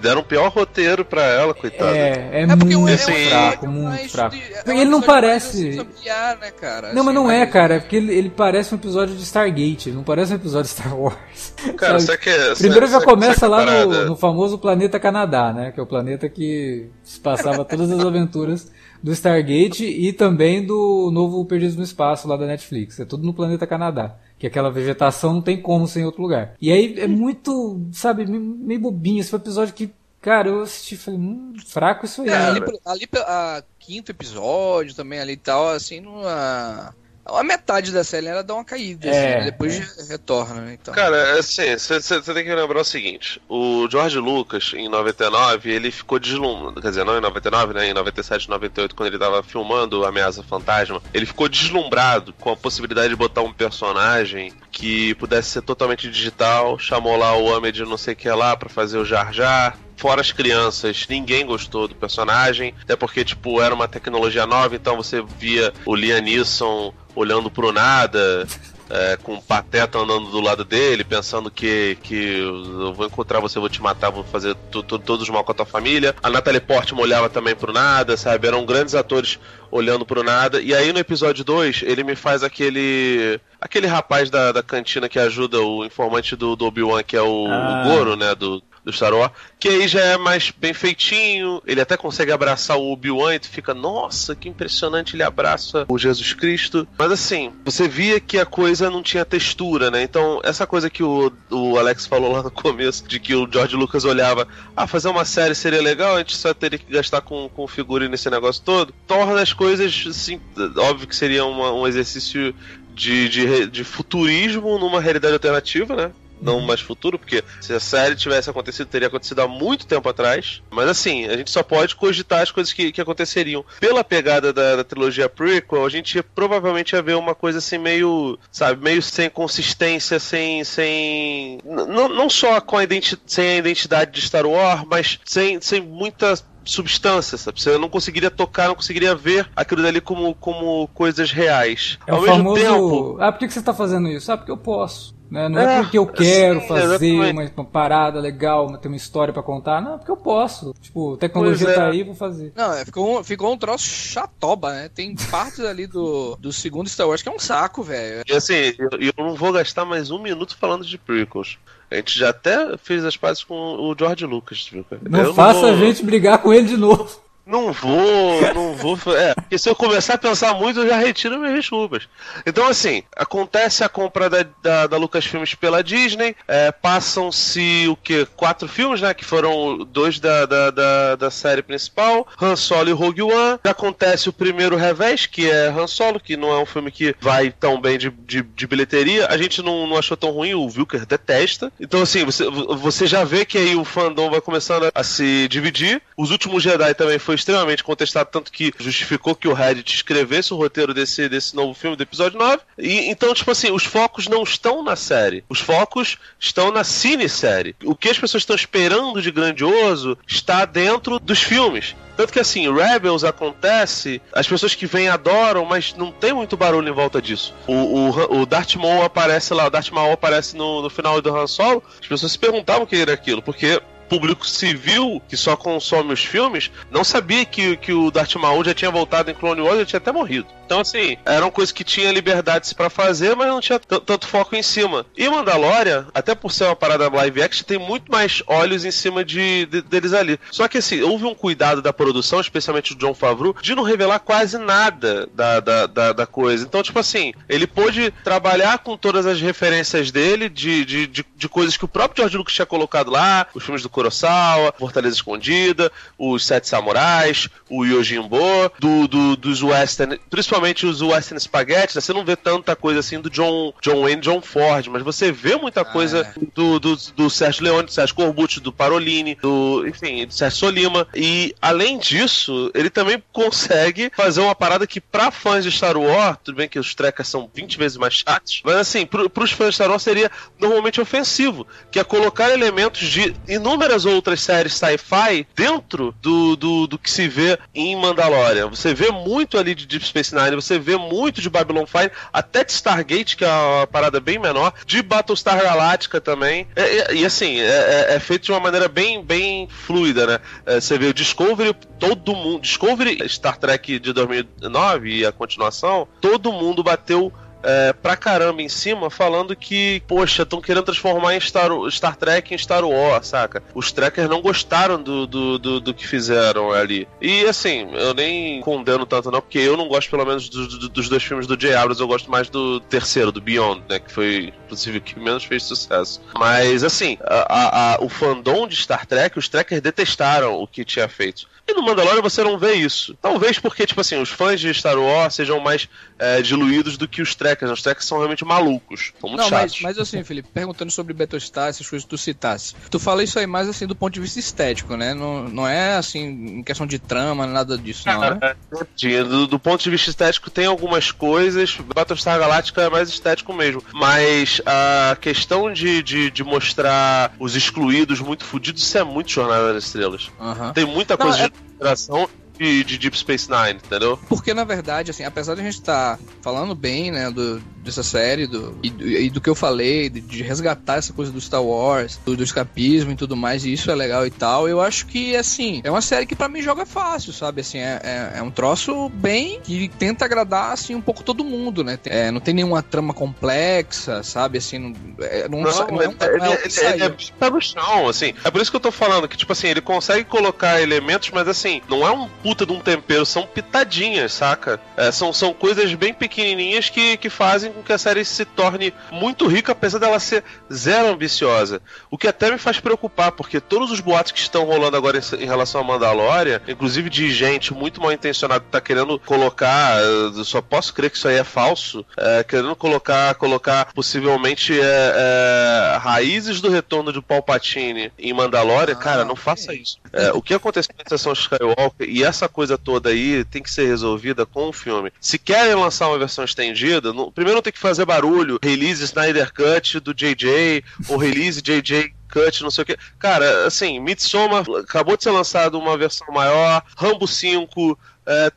deram um pior roteiro pra ela, coitada. É, é, é muito é assim, fraco, muito fraco. De, é ele não parece. Né, cara? Não, assim, mas não é, cara, é porque ele, ele, parece um episódio de Stargate, não parece um episódio de Star Wars. Cara, você quer. Primeiro já começa lá no, no, famoso planeta Canadá, né? Que é o planeta que passava todas as aventuras do Stargate e também do novo Perdidos no Espaço lá da Netflix. É tudo no planeta Canadá que aquela vegetação não tem como ser em outro lugar. E aí é muito, sabe, meio bobinho. Esse foi um episódio que, cara, eu assisti e falei, hum, fraco isso aí. É, ali, ali a quinto episódio também ali e tal, assim, numa a metade da série ela dá uma caída, é, assim, depois é. retorna, né? Então. Cara, é assim, você tem que lembrar o seguinte: o George Lucas, em 99, ele ficou deslumbrado. Quer dizer, não em 99, né? Em 97, 98, quando ele tava filmando Ameaça Fantasma, ele ficou deslumbrado com a possibilidade de botar um personagem que pudesse ser totalmente digital. Chamou lá o Homem de não sei o que lá pra fazer o Jar Jar fora as crianças, ninguém gostou do personagem, até porque, tipo, era uma tecnologia nova, então você via o Liam Neeson olhando pro nada. é, com o Pateta andando do lado dele, pensando que, que eu vou encontrar você, vou te matar, vou fazer todos os mal com a tua família. A Natalie Portman olhava também pro nada, sabe? Eram grandes atores olhando pro nada. E aí no episódio 2, ele me faz aquele. aquele rapaz da, da cantina que ajuda o informante do, do Obi-Wan, que é o, ah. o Goro, né? Do, do Star Wars, que aí já é mais bem feitinho, ele até consegue abraçar o Obi-Wan e tu fica, nossa, que impressionante, ele abraça o Jesus Cristo. Mas assim, você via que a coisa não tinha textura, né? Então, essa coisa que o, o Alex falou lá no começo, de que o George Lucas olhava, ah, fazer uma série seria legal, a gente só teria que gastar com, com figurino nesse negócio todo, torna as coisas, assim, óbvio que seria uma, um exercício de, de, de, futurismo numa realidade alternativa, né? Não mais futuro, porque se a série tivesse acontecido, teria acontecido há muito tempo atrás. Mas assim, a gente só pode cogitar as coisas que, que aconteceriam. Pela pegada da, da trilogia prequel, a gente provavelmente ia ver uma coisa assim meio, sabe, meio sem consistência, sem. sem não, não só com a sem a identidade de Star Wars, mas sem, sem muita substância, sabe? Você não conseguiria tocar, não conseguiria ver aquilo dali como, como coisas reais. É Ao mesmo famoso... tempo. Ah, por que você está fazendo isso? Ah, porque eu posso. Né? Não é, é porque eu quero sim, fazer uma, uma, parada legal, ter uma história para contar. Não, é porque eu posso. Tipo, tecnologia é. tá aí, vou fazer. Não, é, ficou, um, ficou um troço chatoba, né? Tem partes ali do, do segundo Star Wars que é um saco, velho. E assim, eu, eu não vou gastar mais um minuto falando de prequels. A gente já até fez as pazes com o George Lucas, viu, Não eu faça não vou... a gente brigar com ele de novo. Não vou, não vou. É, porque se eu começar a pensar muito, eu já retiro minhas desculpas. Então, assim, acontece a compra da, da, da Lucasfilmes pela Disney. É, Passam-se o que? Quatro filmes, né? Que foram dois da, da, da, da, série principal: Han Solo e Rogue One. Acontece o primeiro revés, que é Han Solo, que não é um filme que vai tão bem de, de, de bilheteria. A gente não, não achou tão ruim, o Wilker detesta. Então, assim, você, você já vê que aí o fandom vai começando a se dividir. Os últimos Jedi também foi foi extremamente contestado, tanto que justificou que o Reddit escrevesse o roteiro desse, desse novo filme do episódio 9. E, então, tipo assim, os focos não estão na série. Os focos estão na cine-série. O que as pessoas estão esperando de grandioso está dentro dos filmes. Tanto que assim, Rebels acontece, as pessoas que vêm adoram, mas não tem muito barulho em volta disso. O, o, o Darth Maul aparece lá, o Darth Maul aparece no, no final do Han Solo, as pessoas se perguntavam o que era aquilo, porque público civil que só consome os filmes não sabia que, que o Darth Maul já tinha voltado em Clone Wars e tinha até morrido. Então, assim, eram coisas que tinha liberdades para fazer, mas não tinha tanto foco em cima. E Mandalorian, até por ser uma parada live action, tem muito mais olhos em cima de, de, deles ali. Só que, assim, houve um cuidado da produção, especialmente do John Favreau, de não revelar quase nada da, da, da, da coisa. Então, tipo assim, ele pôde trabalhar com todas as referências dele, de, de, de, de coisas que o próprio George Lucas tinha colocado lá, os filmes do Kurosawa, Fortaleza Escondida, os Sete Samurais, o Yojimbo, do, do, dos western, principalmente os western spaghetti, né? você não vê tanta coisa assim do John, John Wayne John Ford, mas você vê muita coisa ah, é. do, do, do Sérgio Leone, do Sérgio Corbucci, do Parolini, do, enfim, do Sérgio Solima. E, além disso, ele também consegue fazer uma parada que, pra fãs de Star Wars, tudo bem que os trekkers são 20 vezes mais chatos, mas assim, pro, pros fãs de Star Wars seria normalmente ofensivo, que é colocar elementos de inúmeras inúmeras outras séries sci-fi dentro do, do, do que se vê em Mandalorian. Você vê muito ali de Deep Space Nine, você vê muito de Babylon 5, até de Stargate, que é uma parada bem menor, de Battlestar Galactica também. E, e, e assim, é, é, é, feito de uma maneira bem, bem fluida, né? É, você vê o Discovery, todo mundo. Discovery, Star Trek de 2009 e a continuação, todo mundo bateu é, pra caramba em cima, falando que, poxa, estão querendo transformar em Star, Star Trek em Star Wars, saca? Os trackers não gostaram do, do, do, do, que fizeram ali. E assim, eu nem condeno tanto não, porque eu não gosto pelo menos do, do, dos dois filmes do J. Abrams, eu gosto mais do terceiro, do Beyond, né? Que foi, inclusive, o que menos fez sucesso. Mas assim, a, a, a, o fandom de Star Trek, os trackers detestaram o que tinha feito. E no Mandalorian você não vê isso. Talvez porque, tipo assim, os fãs de Star Wars sejam mais é, diluídos do que os trekkers. Os trekkers são realmente malucos. São muito não, chatos. Mas, mas assim, Felipe, perguntando sobre Battlestar, essas coisas que tu citasse. Tu fala isso aí mais assim do ponto de vista estético, né? Não, não é assim, em questão de trama, nada disso, não, né? É, do, do ponto de vista estético tem algumas coisas. Battlestar Galactica é mais estético mesmo. Mas a questão de, de, de mostrar os excluídos muito fodidos, isso é muito Jornada das Estrelas. Uhum. Tem muita coisa não, é... de geração de, de Deep Space Nine, entendeu? Porque, na verdade, assim, apesar de a gente estar tá falando bem, né, do, dessa série do, e, do, e do que eu falei, de, de, resgatar essa coisa do Star Wars, do, do, escapismo e tudo mais, e isso é legal e tal, eu acho que, assim, é uma série que para mim joga fácil, sabe? Assim, é, é, é, um troço bem que tenta agradar, assim, um pouco todo mundo, né? É, não tem nenhuma trama complexa, sabe? Assim, não, é, não, não, não, é, um, ele, é, ele, ele é no chão, assim. É por isso que eu tô falando que, tipo assim, ele consegue colocar elementos, mas assim, não é um puta de um tempero, são pitadinhas, saca? É, são, são coisas bem pequenininhas que, que fazem com que a série se torne muito rica, apesar dela ser zero ambiciosa. O que até me faz preocupar, porque todos os boatos que estão rolando agora em, relação a Mandalorian, inclusive de gente muito mal intencionada que tá querendo colocar, eu só posso crer que isso aí é falso, é, querendo colocar, colocar possivelmente é, raízes do retorno de Palpatine em Mandalorian, ah, cara, não faça isso. É, o que aconteceu na sessão Skywalker e essa coisa toda aí tem que ser resolvida com o filme. Se querem lançar uma versão estendida, no, primeiro não tem que fazer barulho, release Snyder Cut do JJ, ou release JJ Cut, não sei o que. Cara, assim, Midsommar acabou de ser lançado uma versão maior, Rambo 5, é,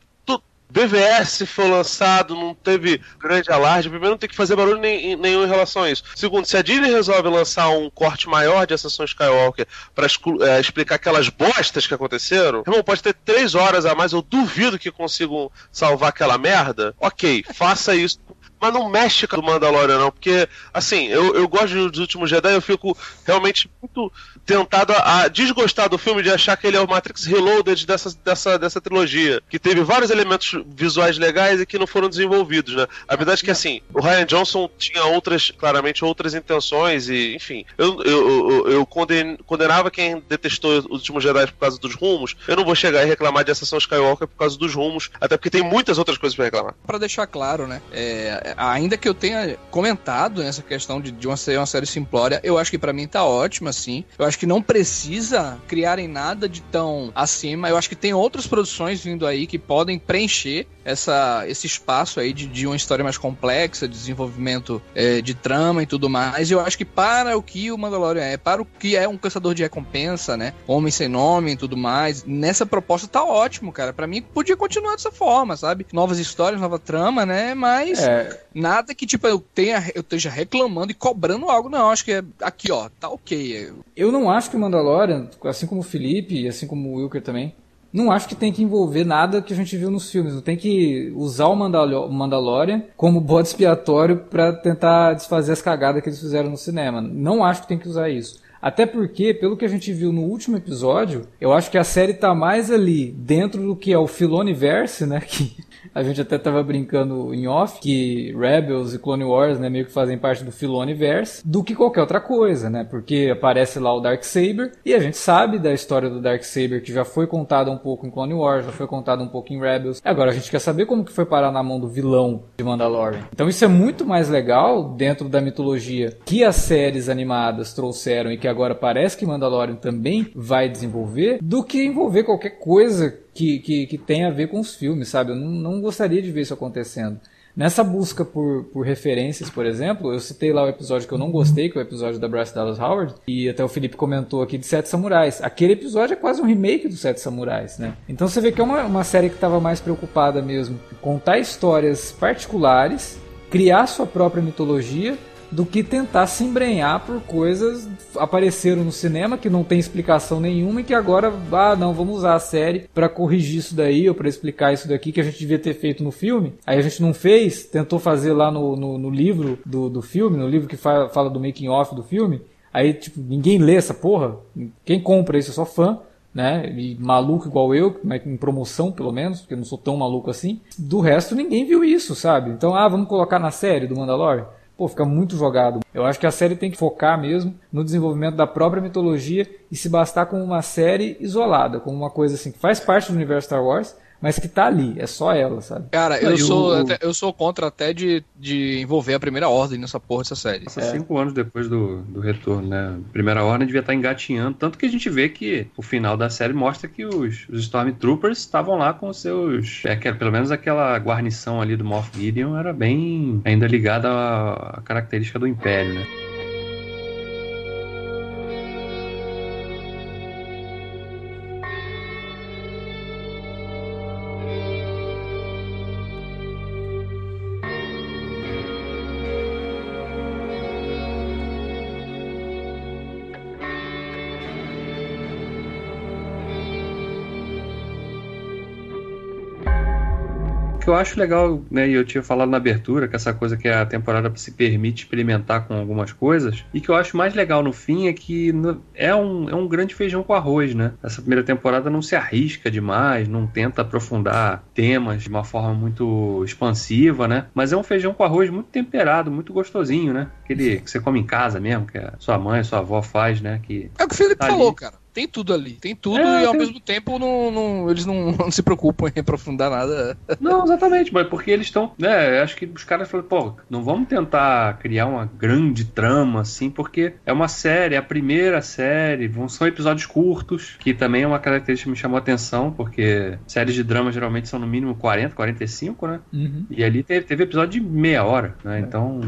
BVS foi lançado, não teve grande alarde. Primeiro, não tem que fazer barulho nem, nenhum em relação a isso. Segundo, se a Disney resolve lançar um corte maior de Ascensão Skywalker para é, explicar aquelas bostas que aconteceram, irmão, pode ter três horas a mais. Eu duvido que consigam salvar aquela merda. Ok, faça isso mas não mexe com o Mandalorian, não, porque, assim, eu, eu gosto dos últimos Jedi, eu fico realmente muito tentado a desgostar do filme de achar que ele é o Matrix Reloaded dessa, dessa, dessa trilogia, que teve vários elementos visuais legais e que não foram desenvolvidos, né? A verdade é que, assim, o Ryan Johnson tinha outras, claramente, outras intenções e, enfim, eu, eu, eu, eu conden, condenava quem detestou os últimos Jedi por causa dos rumos, eu não vou chegar e reclamar de Ascensão Skywalker por causa dos rumos, até porque tem muitas outras coisas para reclamar. Para deixar claro, né, é, ainda que eu tenha comentado nessa questão de, de uma, uma série simplória, eu acho que para mim tá ótima, assim, eu acho acho que não precisa criarem nada de tão acima. Eu acho que tem outras produções vindo aí que podem preencher essa, esse espaço aí de, de uma história mais complexa, desenvolvimento é, de trama e tudo mais. Eu acho que para o que o Mandalorian é, para o que é um caçador de recompensa, né? Homem sem nome e tudo mais, nessa proposta tá ótimo, cara. Para mim podia continuar dessa forma, sabe? Novas histórias, nova trama, né? Mas é. Nada que tipo eu tenha eu esteja reclamando e cobrando algo, não. Acho que é aqui, ó, tá ok. Eu não acho que o Mandalorian, assim como o Felipe assim como o Wilker também, não acho que tem que envolver nada que a gente viu nos filmes. Não tem que usar o Mandalorian como bode expiatório para tentar desfazer as cagadas que eles fizeram no cinema. Não acho que tem que usar isso. Até porque, pelo que a gente viu no último episódio, eu acho que a série tá mais ali dentro do que é o Filoniverse, né? Que a gente até tava brincando em off que Rebels e Clone Wars, né, meio que fazem parte do Filoniverse, do que qualquer outra coisa, né? Porque aparece lá o Dark Saber e a gente sabe da história do Dark Saber que já foi contada um pouco em Clone Wars, já foi contada um pouco em Rebels. Agora a gente quer saber como que foi parar na mão do vilão de Mandalorian. Então isso é muito mais legal dentro da mitologia que as séries animadas trouxeram e que agora parece que Mandalorian também vai desenvolver, do que envolver qualquer coisa que, que, que tem a ver com os filmes, sabe? Eu não, não gostaria de ver isso acontecendo. Nessa busca por, por referências, por exemplo, eu citei lá o episódio que eu não gostei, que é o episódio da Bryce Dallas Howard, e até o Felipe comentou aqui de Sete Samurais. Aquele episódio é quase um remake do Sete Samurais, né? Então você vê que é uma, uma série que estava mais preocupada mesmo em contar histórias particulares, criar sua própria mitologia, do que tentar se embrenhar por coisas apareceram no cinema que não tem explicação nenhuma e que agora, ah, não, vamos usar a série para corrigir isso daí ou para explicar isso daqui que a gente devia ter feito no filme. Aí a gente não fez, tentou fazer lá no, no, no livro do, do filme, no livro que fala, fala do making off do filme. Aí, tipo, ninguém lê essa porra. Quem compra isso é só fã né? E maluco igual eu, em promoção pelo menos, porque eu não sou tão maluco assim. Do resto ninguém viu isso, sabe? Então, ah, vamos colocar na série do Mandalorian pô, fica muito jogado. Eu acho que a série tem que focar mesmo no desenvolvimento da própria mitologia e se bastar com uma série isolada, com uma coisa assim que faz parte do universo Star Wars, mas que tá ali, é só ela, sabe? Cara, eu, sou, o... até, eu sou contra até de, de envolver a primeira ordem nessa porra dessa série. é. cinco anos depois do, do retorno, né? Primeira ordem devia estar tá engatinhando, tanto que a gente vê que o final da série mostra que os, os Stormtroopers estavam lá com seus. É, que, pelo menos aquela guarnição ali do Moff Gideon era bem ainda ligada à, à característica do Império, né? Que eu acho legal, né, e eu tinha falado na abertura, que essa coisa que a temporada se permite experimentar com algumas coisas, e que eu acho mais legal no fim é que é um, é um grande feijão com arroz, né? Essa primeira temporada não se arrisca demais, não tenta aprofundar temas de uma forma muito expansiva, né? Mas é um feijão com arroz muito temperado, muito gostosinho, né? Aquele que você come em casa mesmo, que a sua mãe, a sua avó faz, né? Que é o que o Felipe tá falou, ali. cara tem tudo ali. Tem tudo é, e ao tem... mesmo tempo não, não eles não, não, se preocupam em aprofundar nada. Não, exatamente, mas porque eles estão. Né, acho que os caras falam, pô, não vamos tentar criar uma grande trama, assim, porque é uma série, é a primeira série, vão, são episódios curtos, que também é uma característica que me chamou a atenção, porque séries de drama geralmente são no mínimo 40, 45, né? Uhum. E ali teve, teve episódio de meia hora, né? É. Então.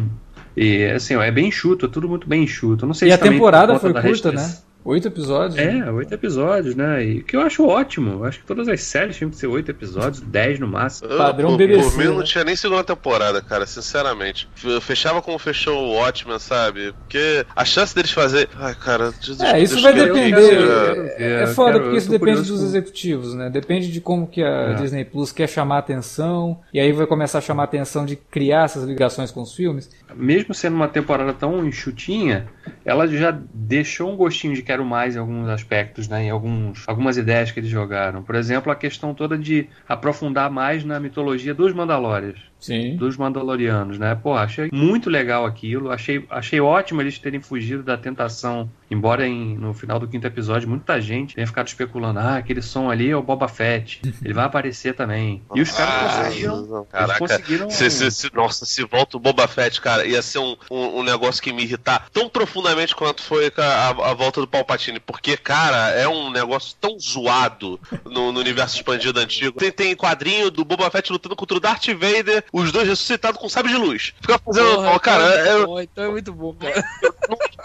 E assim, é bem enxuto, é tudo muito bem enxuto. não sei e se a temporada foi curta, né? Oito episódios? É, né? oito episódios, né? E que eu acho ótimo. Eu acho que todas as séries tinham que ser oito episódios, dez no máximo. Padrão por, BBC. Por mim não né? tinha nem segunda temporada, cara, sinceramente. Eu fechava como fechou o Watchmen, sabe? Porque a chance deles fazer. Ai, cara, Jesus, É, isso vai depender. É, é foda, quero, porque isso depende dos executivos, né? Depende de como que a é. Disney Plus quer chamar atenção. E aí vai começar a chamar atenção de criar essas ligações com os filmes. Mesmo sendo uma temporada tão enxutinha, ela já deixou um gostinho de quero mais em alguns aspectos, né, em alguns, algumas ideias que eles jogaram. Por exemplo, a questão toda de aprofundar mais na mitologia dos Mandalorians. Sim. dos Mandalorianos, né? Pô, achei muito legal aquilo. Achei, achei ótimo eles terem fugido da tentação. Embora em, no final do quinto episódio muita gente tenha ficado especulando: ah, aquele som ali é o Boba Fett. Ele vai aparecer também. E os caras ah, conseguiram. Caraca, conseguiram... Se, se, se, nossa, se volta o Boba Fett, cara, ia ser um, um, um, negócio que me irritar tão profundamente quanto foi a, a, volta do Palpatine. Porque, cara, é um negócio tão zoado no, no universo expandido antigo. Tem, tem quadrinho do Boba Fett lutando contra o Darth Vader os dois ressuscitados com sabre de luz. Fica fazendo. Porra, cara, é, é, bom, então é muito bom, cara.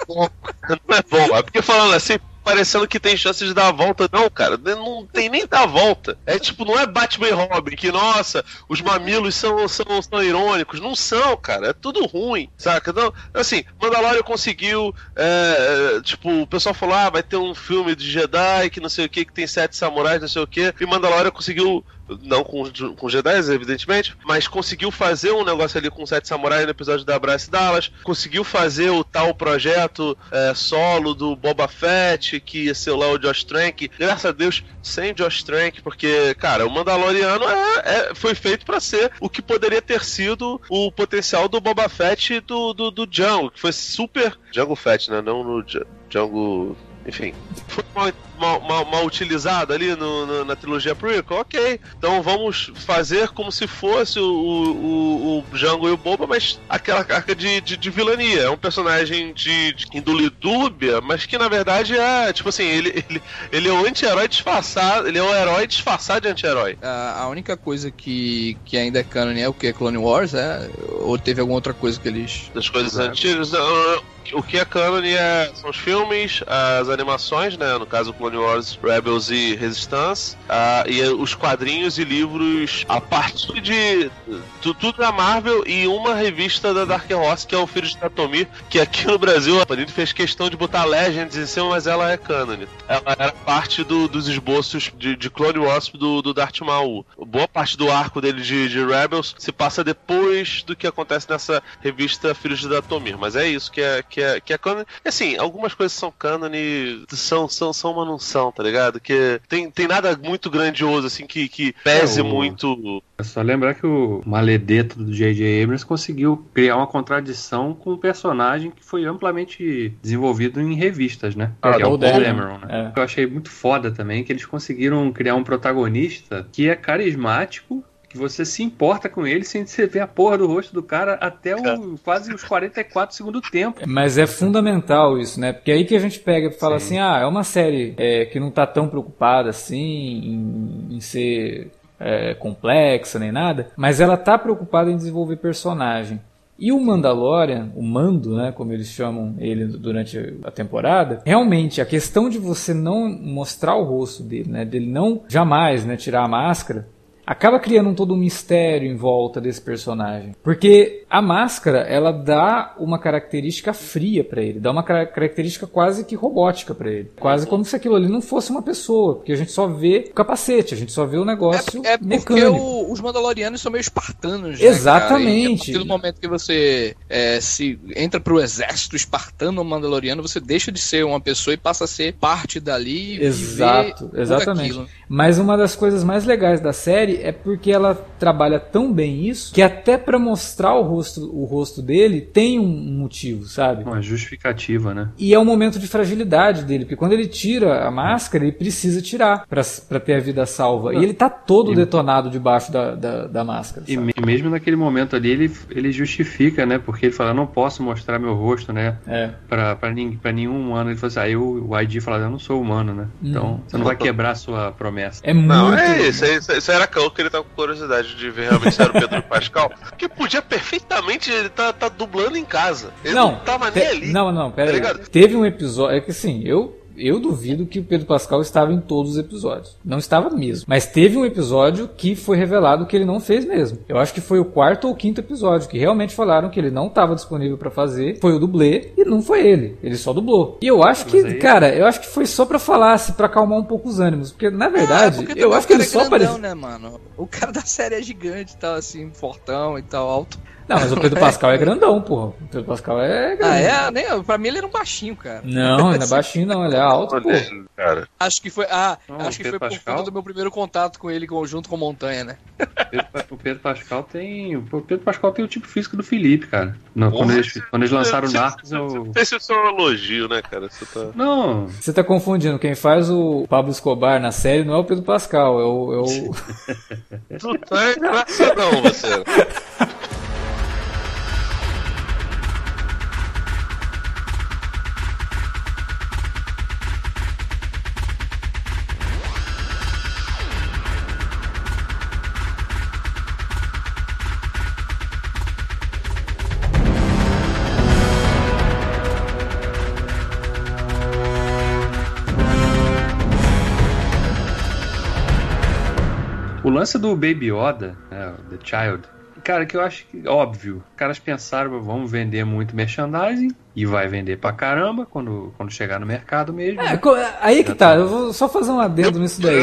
Não, não é bom. É porque falando assim, parecendo que tem chance de dar a volta. Não, cara, não tem nem dar a volta. É tipo, não é Batman e Robin, que, nossa, os mamilos são, são, são irônicos. Não são, cara. É tudo ruim, saca? Então, assim, Mandalorian conseguiu. É, tipo, o pessoal falou: ah, vai ter um filme de Jedi que não sei o que, que tem sete samurais, não sei o que. E Mandalorian conseguiu não com, com Jedi, evidentemente, mas conseguiu fazer um negócio ali com Sete Samurais no episódio da Bryce Dallas, conseguiu fazer o tal projeto é, solo do Boba Fett, que ia ser lá o Josh Trank, graças a Deus, sem Josh Trank, porque, cara, o Mandaloriano é, é foi feito para ser o que poderia ter sido o potencial do Boba Fett do, do, do Django, que foi super... Django Fett, né? Não no Django enfim, foi mal, mal, mal, mal utilizado ali no, no, na trilogia prequel, ok. Então vamos fazer como se fosse o, o, o Django e o Boba, mas aquela carga de, de, de vilania. É um personagem de, de índole dúbia, mas que na verdade é, tipo assim, ele, ele, ele é um anti-herói disfarçado, ele é um herói disfarçado de anti-herói. A, a única coisa que, que ainda é canon é o que? Clone Wars, é? Ou teve alguma outra coisa que eles... Das coisas antigas? Não, o que é canon é, são os filmes, as animações, né? No caso, Clone Wars, Rebels e Resistance, uh, e os quadrinhos e livros a partir de tudo da Marvel e uma revista da Dark Horse, que é o Filho de Tatomi, que aqui no Brasil a Panini fez questão de botar Legends em cima, mas ela é canon. Ela era parte do, dos esboços de, de Clone Wars do, do Darth Maul. Boa parte do arco dele de, de Rebels se passa depois do que acontece nessa revista Filhos de Datomir, mas é isso que é que é, que é canon. Assim, algumas coisas são canon e são, são, são uma não são, tá ligado? Que tem, tem nada muito grandioso, assim, que, que pese é, o... muito. É só lembrar que o maledeto do J.J. Abrams conseguiu criar uma contradição com um personagem que foi amplamente desenvolvido em revistas, né? Ah, que é o Paul Dameron, né? É. Eu achei muito foda também que eles conseguiram criar um protagonista que é carismático que você se importa com ele sem você ver a porra do rosto do cara até o, quase os 44 segundo tempo. Mas é fundamental isso, né? Porque aí que a gente pega e fala Sim. assim, ah, é uma série é, que não tá tão preocupada assim em, em ser é, complexa nem nada, mas ela tá preocupada em desenvolver personagem. E o Mandalorian, o Mando, né, como eles chamam ele durante a temporada, realmente a questão de você não mostrar o rosto dele, né, dele não jamais, né, tirar a máscara, acaba criando um todo um mistério em volta desse personagem. Porque A máscara, ela dá uma característica fria para ele, dá uma característica quase que robótica para ele. Quase como se aquilo ali não fosse uma pessoa, porque a gente só vê o capacete, a gente só vê o negócio é, é porque mecânico. O, os Mandalorianos são meio espartanos, né, Exatamente. Né, no momento que você é, se entra pro exército espartano mandaloriano, você deixa de ser uma pessoa e passa a ser parte dali. Exato, exatamente. Mas uma das coisas mais legais da série é porque ela trabalha tão bem isso que até para mostrar o rosto, o rosto dele tem um motivo, sabe? Uma justificativa, né? E é um momento de fragilidade dele, porque quando ele tira a máscara, ele precisa tirar para ter a vida salva. E ele tá todo e... detonado debaixo da, da, da máscara. E, e, mesmo naquele momento ali, ele, ele justifica, né? Porque ele fala, não posso mostrar meu rosto, né? É. Pra, pra, pra nenhum humano. Ele fala assim, aí o, o ID fala, eu não sou humano, né? Hum. Então, você não vai quebrar a sua promessa. É muito. Não, é isso. Isso, isso era que ele tá com curiosidade de ver realmente se era o Pedro Pascal. Que podia perfeitamente ele tá, tá dublando em casa. Ele não, não tava nem ali. Não, não, pera tá aí. Teve um episódio. É que assim, eu eu duvido que o Pedro Pascal estava em todos os episódios. Não estava mesmo. Mas teve um episódio que foi revelado que ele não fez mesmo. Eu acho que foi o quarto ou quinto episódio que realmente falaram que ele não estava disponível para fazer. Foi o dublê e não foi ele. Ele só dublou. E eu acho que, aí... cara, eu acho que foi só para falar, assim, para acalmar um pouco os ânimos, porque na verdade, é, eu acho que ele é só apareceu, né, mano? O cara da série é gigante, tal assim, fortão e tal, alto. Não, mas o Pedro Pascal é grandão, porra. O Pedro Pascal é grandão. Ah, é? Nem, pra mim ele era um baixinho, cara. Não, ele não é baixinho, não. Ele é alto, pô. Cara. Acho que foi. Ah, não, acho que foi Pascal? por conta do meu primeiro contato com ele junto com Montanha, né? O Pedro Pascal tem. O Pedro Pascal tem o tipo físico do Felipe, cara. Não, quando, eles, quando eles lançaram o Narcos, eu. Esse é só um elogio, né, cara? Você tá... Não. Você tá confundindo. Quem faz o Pablo Escobar na série não é o Pedro Pascal, é o. É o... tu tá engraçadão, você. Lance do Baby Yoda, né, The Child, cara, que eu acho que, óbvio, os caras pensaram, vamos vender muito merchandising e vai vender pra caramba quando, quando chegar no mercado mesmo. É, né? Aí que tá, eu vou só fazer um adendo nisso daí.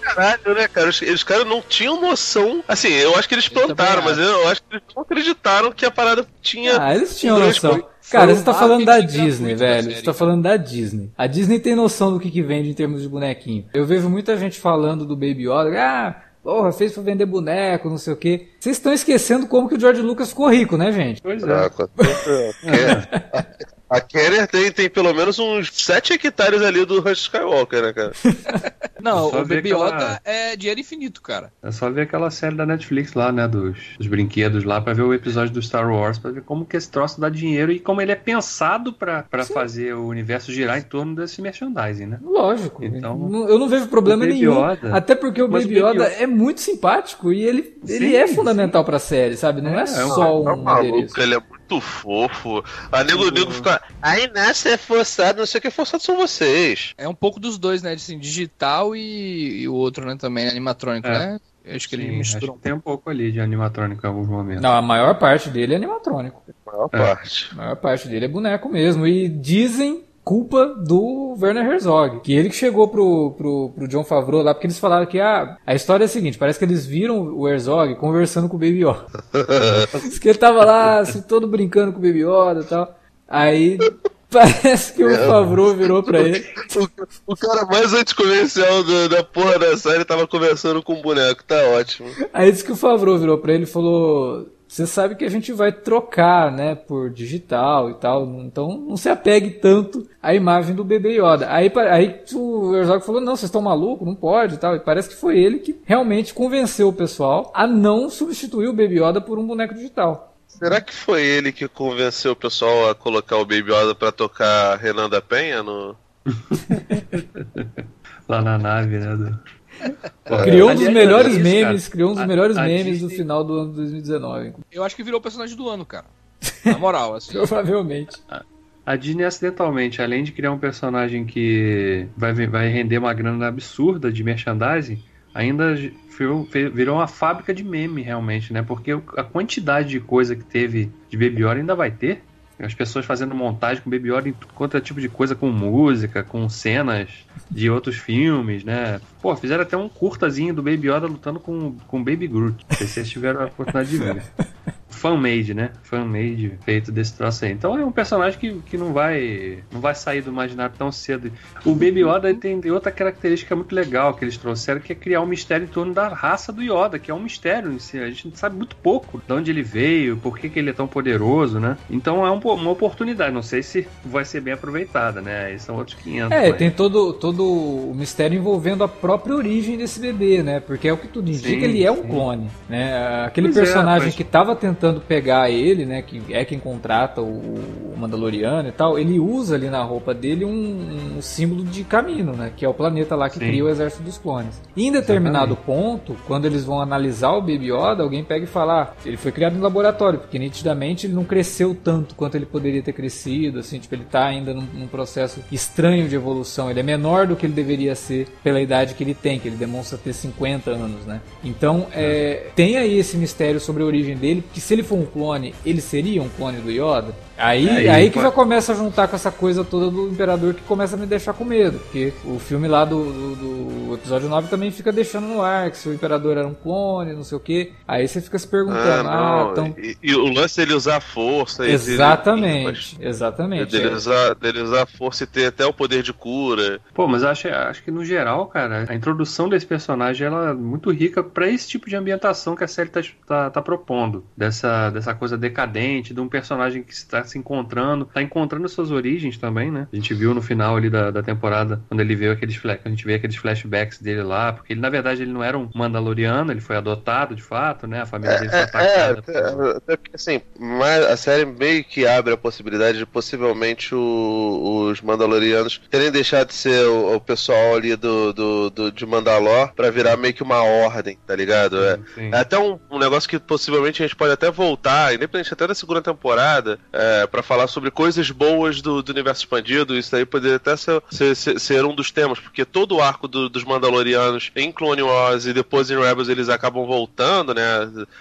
Caralho, né, cara? Os, os caras não tinham noção. Assim, eu acho que eles plantaram, mas eu acho que eles não acreditaram que a parada tinha. Ah, eles tinham noção. Cara, você tá falando da Disney, velho. Você tá falando da Disney. A Disney tem noção do que, que vende em termos de bonequinho. Eu vejo muita gente falando do Baby Yoda. Ah, Porra, fez pra vender boneco, não sei o quê. Vocês estão esquecendo como que o George Lucas ficou rico, né, gente? Pois é. Ah, A Kenner tem, tem pelo menos uns 7 hectares ali do Rush Skywalker, né, cara? Não, o Baby aquela... Yoda é dinheiro infinito, cara. É só ver aquela série da Netflix lá, né, dos, dos brinquedos lá, pra ver o episódio do Star Wars, pra ver como que esse troço dá dinheiro e como ele é pensado pra, pra fazer o universo girar em torno desse merchandising, né? Lógico. Então, eu não vejo problema nenhum. Yoda, até porque o Baby, Yoda, Yoda, é muito simpático e ele, ele é fundamental sim. pra série, sabe? Não é, é só um, um adereço. Ele é muito fofo. A nego, nego fica. Aí nessa é forçado, não sei o que, forçado são vocês. É um pouco dos dois, né? Assim, digital e, e o outro, né, também, animatrônico, é. né? Acho que Sim, ele misturou. Acho que tem um pouco ali de animatrônico em alguns momentos. Não, a maior parte dele é animatrônico. A maior é. parte. A maior parte dele é boneco mesmo. E dizem culpa do Werner Herzog. Que ele que chegou pro, pro, pro John Favreau lá, porque eles falaram que ah, a história é a seguinte: parece que eles viram o Herzog conversando com o Baby Yoda. Diz que ele tava lá, assim, todo brincando com o Baby Yoda e tal. Aí Parece que o é, Favreau virou pra ele. O, o cara mais anticomercial da, da porra da série tava conversando com o boneco, tá ótimo. Aí disse que o Favreau virou pra ele e falou: você sabe que a gente vai trocar, né, por digital e tal, então não se apegue tanto à imagem do bebê Yoda. Aí, aí o Herzog falou, não, vocês estão malucos, não pode e tal, e parece que foi ele que realmente convenceu o pessoal a não substituir o bebê Yoda por um boneco digital. Será que foi ele que convenceu o pessoal a colocar o Baby Yoda pra tocar Renan da Penha no... Lá na nave, né, do... Criou um dos melhores memes, cara, criou um dos melhores memes do final do ano 2019. Eu acho que virou o personagem do ano, cara. Na moral, assim. Provavelmente. A Disney acidentalmente, além de criar um personagem que vai, vai render uma grana absurda de merchandising, ainda virou, virou uma fábrica de meme realmente, né? Porque a quantidade de coisa que teve de Baby Yoda ainda vai ter. As pessoas fazendo montagem com Baby Yoda em é tipo de coisa, com música, com cenas de outros filmes, né? Pô, fizeram até um curtazinho do Baby Yoda lutando com, com Baby Groot. Não sei se vocês tiveram a oportunidade de ver. fan-made, né? Fan-made feito desse troço aí. Então é um personagem que, que não vai não vai sair do imaginário tão cedo. O Baby Yoda tem outra característica muito legal que eles trouxeram, que é criar um mistério em torno da raça do Yoda, que é um mistério em si. A gente sabe muito pouco de onde ele veio, por que, que ele é tão poderoso, né? Então é um, uma oportunidade. Não sei se vai ser bem aproveitada, né? Aí são outros 500. É, mas... tem todo, todo o mistério envolvendo a própria origem desse bebê, né? Porque é o que tudo indica, sim, ele é um sim. clone, né? Aquele pois é, personagem é, mas... que estava tentando tentando pegar ele, né, que é quem contrata o, Mandaloriano e tal, ele usa ali na roupa dele um, um símbolo de caminho, né, que é o planeta lá que Sim. cria o exército dos clones. E em determinado Exatamente. ponto, quando eles vão analisar o Baby Yoda, alguém pega e fala, ah, ele foi criado em laboratório, porque nitidamente ele não cresceu tanto quanto ele poderia ter crescido, assim, tipo, ele tá ainda num, num processo estranho de evolução, ele é menor do que ele deveria ser pela idade que ele tem, que ele demonstra ter 50 anos, né. Então, é, tem aí esse mistério sobre a origem dele, que se ele for um clone, ele seria um clone do Yoda? Aí, aí, aí, que já começa a juntar com essa coisa toda do Imperador que começa a me deixar com medo. Porque o filme lá do, do, do episódio 9 também fica deixando no ar que se o Imperador era um clone, não sei o que. Aí você fica se perguntando, ah, ah então... E, e, o lance dele usar a força. Exatamente, ele, exatamente. Dele, é. usar, dele usar a força e ter até o poder de cura. Pô, mas acho, acho que no geral, cara, a introdução desse personagem ela é muito rica para esse tipo de ambientação que a série tá, tá, tá propondo. Dessa, dessa coisa decadente, de um personagem que está se encontrando, tá encontrando suas origens também, né? A gente viu no final ali da, da temporada, quando ele veio aqueles a gente vê aqueles flashbacks dele lá, porque ele, na verdade, ele não era um Mandaloriano, ele foi adotado de fato, né? A família é, dele foi é, atacada. É, é, porque assim, mas a série meio que abre a possibilidade de possivelmente o, os Mandalorianos terem deixado de ser o, o pessoal ali do, do, do, de Mandalor para virar meio que uma ordem, tá ligado? Sim, é, sim. é, até um, um negócio que possivelmente a gente pode até voltar, independente até da segunda temporada, é, para falar sobre coisas boas do, do, universo expandido. Isso aí poderia até ser, ser, ser um dos temas, porque todo o arco do, dos Mandalorianos em Clone Wars e depois em Rebels eles acabam voltando, né?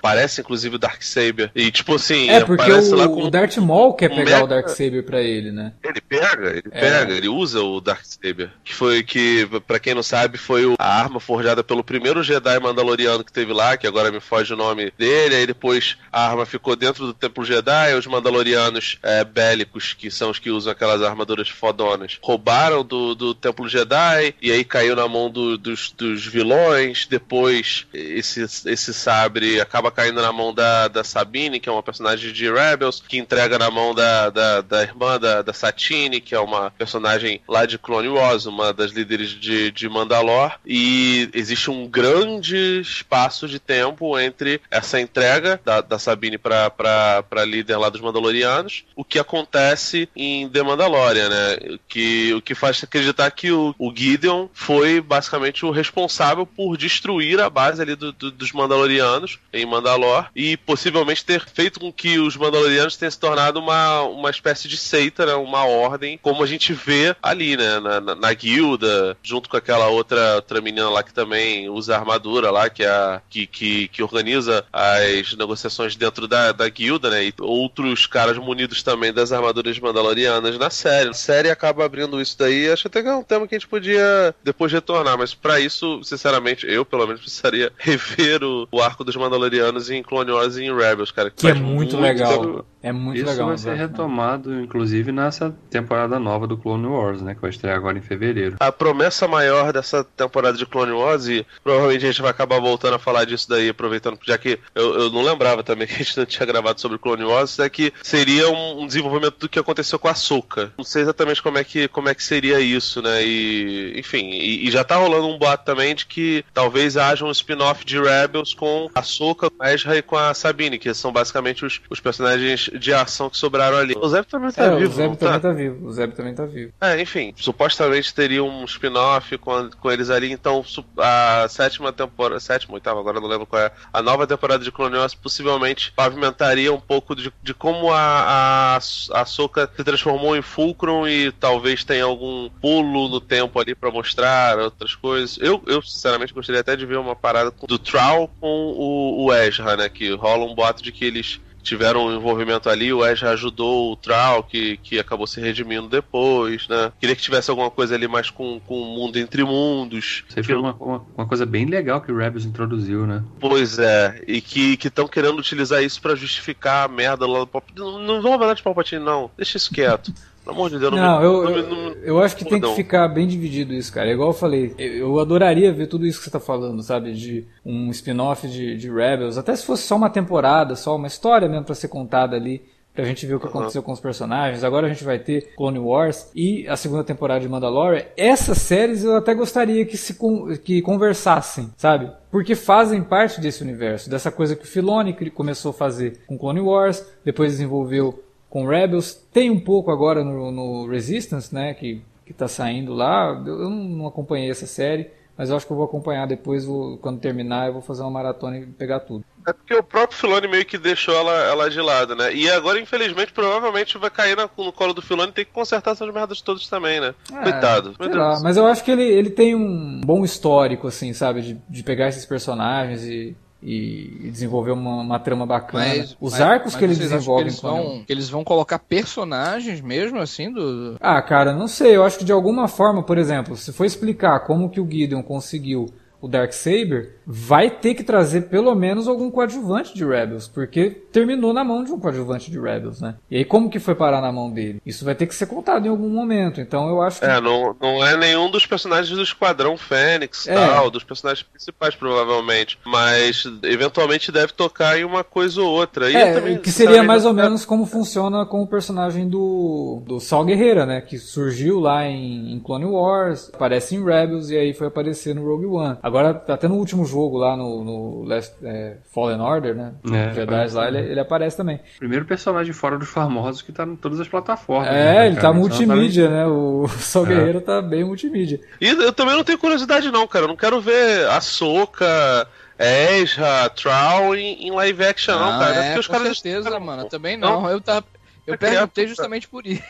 Parece inclusive o Darksaber. E tipo assim. É, porque o, lá com o Darth Maul quer um pegar mega... o Darksaber pra ele, né? Ele pega, ele é. pega, ele usa o Darksaber. Que foi que, para quem não sabe, foi a arma forjada pelo primeiro Jedi Mandaloriano que teve lá, que agora me foge o nome dele. Aí depois a arma ficou dentro do Templo Jedi, os Mandalorianos é, bélicos, que são os que usam aquelas armaduras fodonas, roubaram do, do Templo Jedi e aí caiu na mão do, dos, dos vilões. Depois, esse, esse sabre acaba caindo na mão da, da Sabine, que é uma personagem de Rebels, que entrega na mão da, da, da irmã da, da Satine, que é uma personagem lá de Clone Wars, uma das líderes de, de Mandalor. E existe um grande espaço de tempo entre essa entrega da, da Sabine para líder lá dos Mandalorianos o que acontece em The Mandalorian, né? Que, o que faz acreditar que o, o Gideon foi basicamente o responsável por destruir a base ali do, do, dos Mandalorianos em Mandalor e possivelmente ter feito com que os Mandalorianos tenham se tornado uma, uma espécie de seita, né? Uma ordem, como a gente vê ali, né? Na, na, na guilda, junto com aquela outra, outra menina lá que também usa armadura lá, que é a, que, que, que organiza as negociações dentro da, da guilda, né? E outros caras munidos também das armaduras mandalorianas na série. A série acaba abrindo isso daí. Acho até que é um tema que a gente podia depois retornar, mas para isso, sinceramente, eu pelo menos precisaria rever o, o arco dos Mandalorianos em Clone Wars e em Rebels, cara. Que, que é muito, muito legal. É muito Isso legal. vai ser retomado, inclusive, nessa temporada nova do Clone Wars, né? Que vai estrear agora em fevereiro. A promessa maior dessa temporada de Clone Wars, e provavelmente a gente vai acabar voltando a falar disso daí, aproveitando, já que eu, eu não lembrava também que a gente não tinha gravado sobre Clone Wars, é que seria um, um desenvolvimento do que aconteceu com a Soka. Não sei exatamente como é que, como é que seria isso, né? E, enfim, e, e já tá rolando um boato também de que talvez haja um spin-off de Rebels com a com a Ezra e com a Sabine, que são basicamente os, os personagens de ação que sobraram ali. O Zeb também tá é, vivo, o Zeb também tá? tá vivo. O Zeb também tá vivo. É, enfim, supostamente teria um spin-off com, com eles ali, então a sétima temporada, sétima, oitava, agora não lembro qual é, a nova temporada de Clone Wars possivelmente pavimentaria um pouco de, de como a, a, a Soka se transformou em Fulcrum e talvez tenha algum pulo no tempo ali pra mostrar outras coisas. Eu, eu sinceramente gostaria até de ver uma parada do Troll com o, o Ezra, né, que rola um boato de que eles tiveram um envolvimento ali, o Ezra ajudou o Troll, que, que acabou se redimindo depois, né? Queria que tivesse alguma coisa ali mais com, com o mundo entre mundos. Aí foi uma, uma, uma coisa bem legal que o Rebels introduziu, né? Pois é, e que estão querendo utilizar isso pra justificar a merda lá do Palpatine. Não, não vão falar de Palpatine, não. Deixa isso quieto. Pelo amor de Deus, não, Não, me- eu, não não eu acho que tem que ficar bem dividido isso, cara. É igual eu falei, eu adoraria ver tudo isso que você tá falando, sabe? De um spin-off de, de Rebels, até se fosse só uma temporada, só uma história mesmo pra ser contada ali, pra gente ver o que aconteceu com os personagens. Agora a gente vai ter Clone Wars e a segunda temporada de Mandalorian. Essas séries eu até gostaria que se con- que conversassem, sabe? Porque fazem parte desse universo, dessa coisa que o Filoni começou a fazer com Clone Wars, depois desenvolveu com Rebels, tem um pouco agora no, no Resistance, né, que, que tá saindo lá, eu não acompanhei essa série, mas eu acho que eu vou acompanhar depois, vou- quando terminar eu vou fazer uma maratona e pegar tudo. É porque o próprio Filoni meio que deixou ela, ela de lado, né? E agora, infelizmente, provavelmente vai cair na- no colo do Filoni e ter que consertar essas merdas todas também, né? Coitado. É, Meu lá, mas eu acho que ele, ele tem um bom histórico, assim, sabe, de, de pegar esses personagens e, e, e desenvolver uma, uma trama bacana. Mas- Os mas- arcos mas que eles, em Clone Wars- vão, que eles vão colocar personagens mesmo, assim, do. Ah, cara, não sei. Eu acho que de alguma forma, por exemplo, se for explicar como que o Gideon conseguiu o Darksaber, vai ter que trazer pelo menos algum coadjuvante de Rebels, porque terminou na mão de um coadjuvante de Rebels, né? E aí como que foi parar na mão dele? Isso vai ter que ser contado em algum momento. Então eu acho que É, não, não é nenhum dos personagens do Esquadrão Fênix É. tal, dos personagens principais, provavelmente. Mas eventualmente deve tocar em uma coisa ou outra. E É, também, que seria mais ou sinceramente, menos como funciona com o personagem do, do Sal Guerreira, né? Que surgiu lá em, em Clone Wars, aparece em Rebels e aí foi aparecer no Rogue One. Agora, até no último jogo lá no, no Last, é, Fallen Order, né? É, Jedi lá, ele, ele aparece também. Primeiro personagem fora dos famosos que tá em todas as plataformas. É, né, ele cara? tá Então, multimídia, né? O Sal É. Guerreira tá bem multimídia. E eu também não tenho curiosidade, não, cara. Eu não quero ver a Soca, Ezra, Troll em, em live action, não, cara. é, porque os com caras certeza, mano. Também não. Eu, tava, eu Vai criar- perguntei justamente por isso.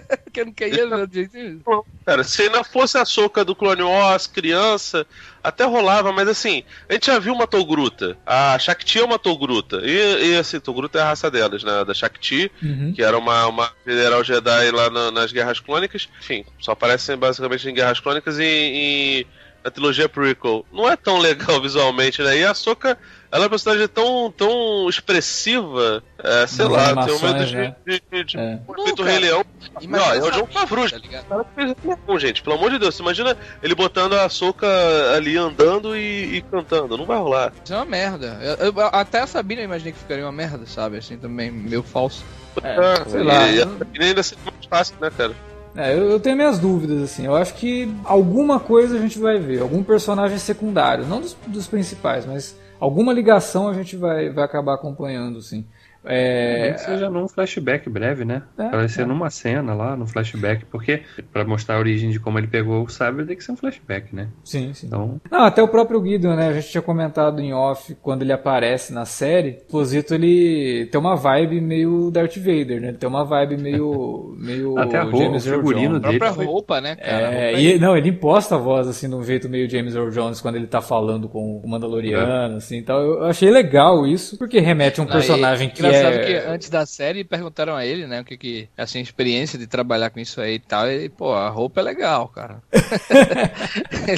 que eu não queria ver de jeito nenhum. Cara, se ainda fosse a soca do Clone Wars, criança, até rolava, mas assim, a gente já viu uma Togruta. A Shakti é uma Togruta. E, e assim, Togruta é a raça delas, né? Da Shakti, Uhum. que era uma, uma general Jedi lá na- nas Guerras Clônicas. Enfim, só aparecem basicamente em Guerras Clônicas e, e na trilogia prequel. Não é tão legal visualmente, né? E a Soca, ela é uma personagem tão, tão expressiva, é, sei Nas lá, tem um medo de, né? de, de, de É. efeito Não, Rei. Leão. Não, é o John Favreau, tá ligado? gente, pelo amor de Deus, imagina ele botando a soca ali andando e, e cantando, não vai rolar. Isso é uma merda. Eu- eu- até a Sabina eu imaginei que ficaria uma merda, sabe? Assim, também, meio falso. É, sei e, lá. E, e ainda seria mais fácil, né, cara? É, eu, eu tenho minhas dúvidas, assim. Eu acho que alguma coisa a gente vai ver. Algum personagem secundário. Não dos, dos principais, mas alguma ligação a gente vai, vai acabar acompanhando, assim. É, que seja num flashback breve, né? É, ser é. numa cena lá, no flashback, porque pra mostrar a origem de como ele pegou o Cyber tem que ser um flashback, né? sim, sim. Então, Não, até o próprio Gideon, né? A gente tinha comentado em off quando ele aparece na série. O Posito ele tem uma vibe meio Darth Vader, né? Ele tem uma vibe meio. meio Até a roupa, James o Earl figurino A Jones. própria foi- roupa, né, cara? A É, roupa e, não, ele imposta a voz assim de um jeito meio James Earl Jones quando ele tá falando com o Mandaloriano, assim. Então eu achei legal isso, porque remete a um personagem que engraçado é. que antes da série perguntaram a ele, né, o que que, assim, a experiência de trabalhar com isso aí e tal, e, pô, a roupa é legal, cara.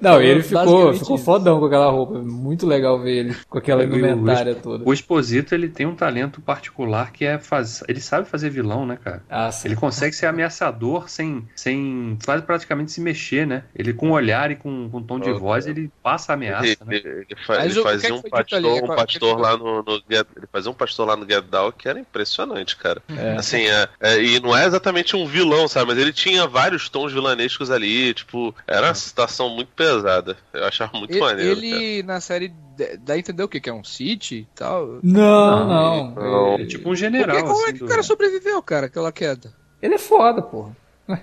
Não, e ele ficou, Basicamente ficou isso. fodão com aquela roupa. Muito legal ver ele com aquela o- indumentária toda. o Exposito ele tem um talento particular que é fazer. Ele sabe fazer vilão, né, cara? Ah, sim. Ele consegue ser ameaçador sem, sem quase praticamente se mexer, né? Ele com olhar e com, com tom de Oh, voz, ele passa a ameaça, Ele, né? ele, ele fa- Mas ele o- o que é fazia que um pastor, um Qual- pastor lá no, no Get- Fazer um pastor lá no Get Down que era impressionante, cara. É. Assim, é, é, e não é exatamente um vilão, sabe? Mas ele tinha vários tons vilanescos ali, tipo, era uma situação muito pesada. Eu achava muito Ele, maneiro. ele, na série dá a entender o que? Que é um City e tal. Não, Não, não. não. Ele, É tipo um general. que, como é assim, que do- o cara sobreviveu, cara, aquela queda? ele é foda, porra.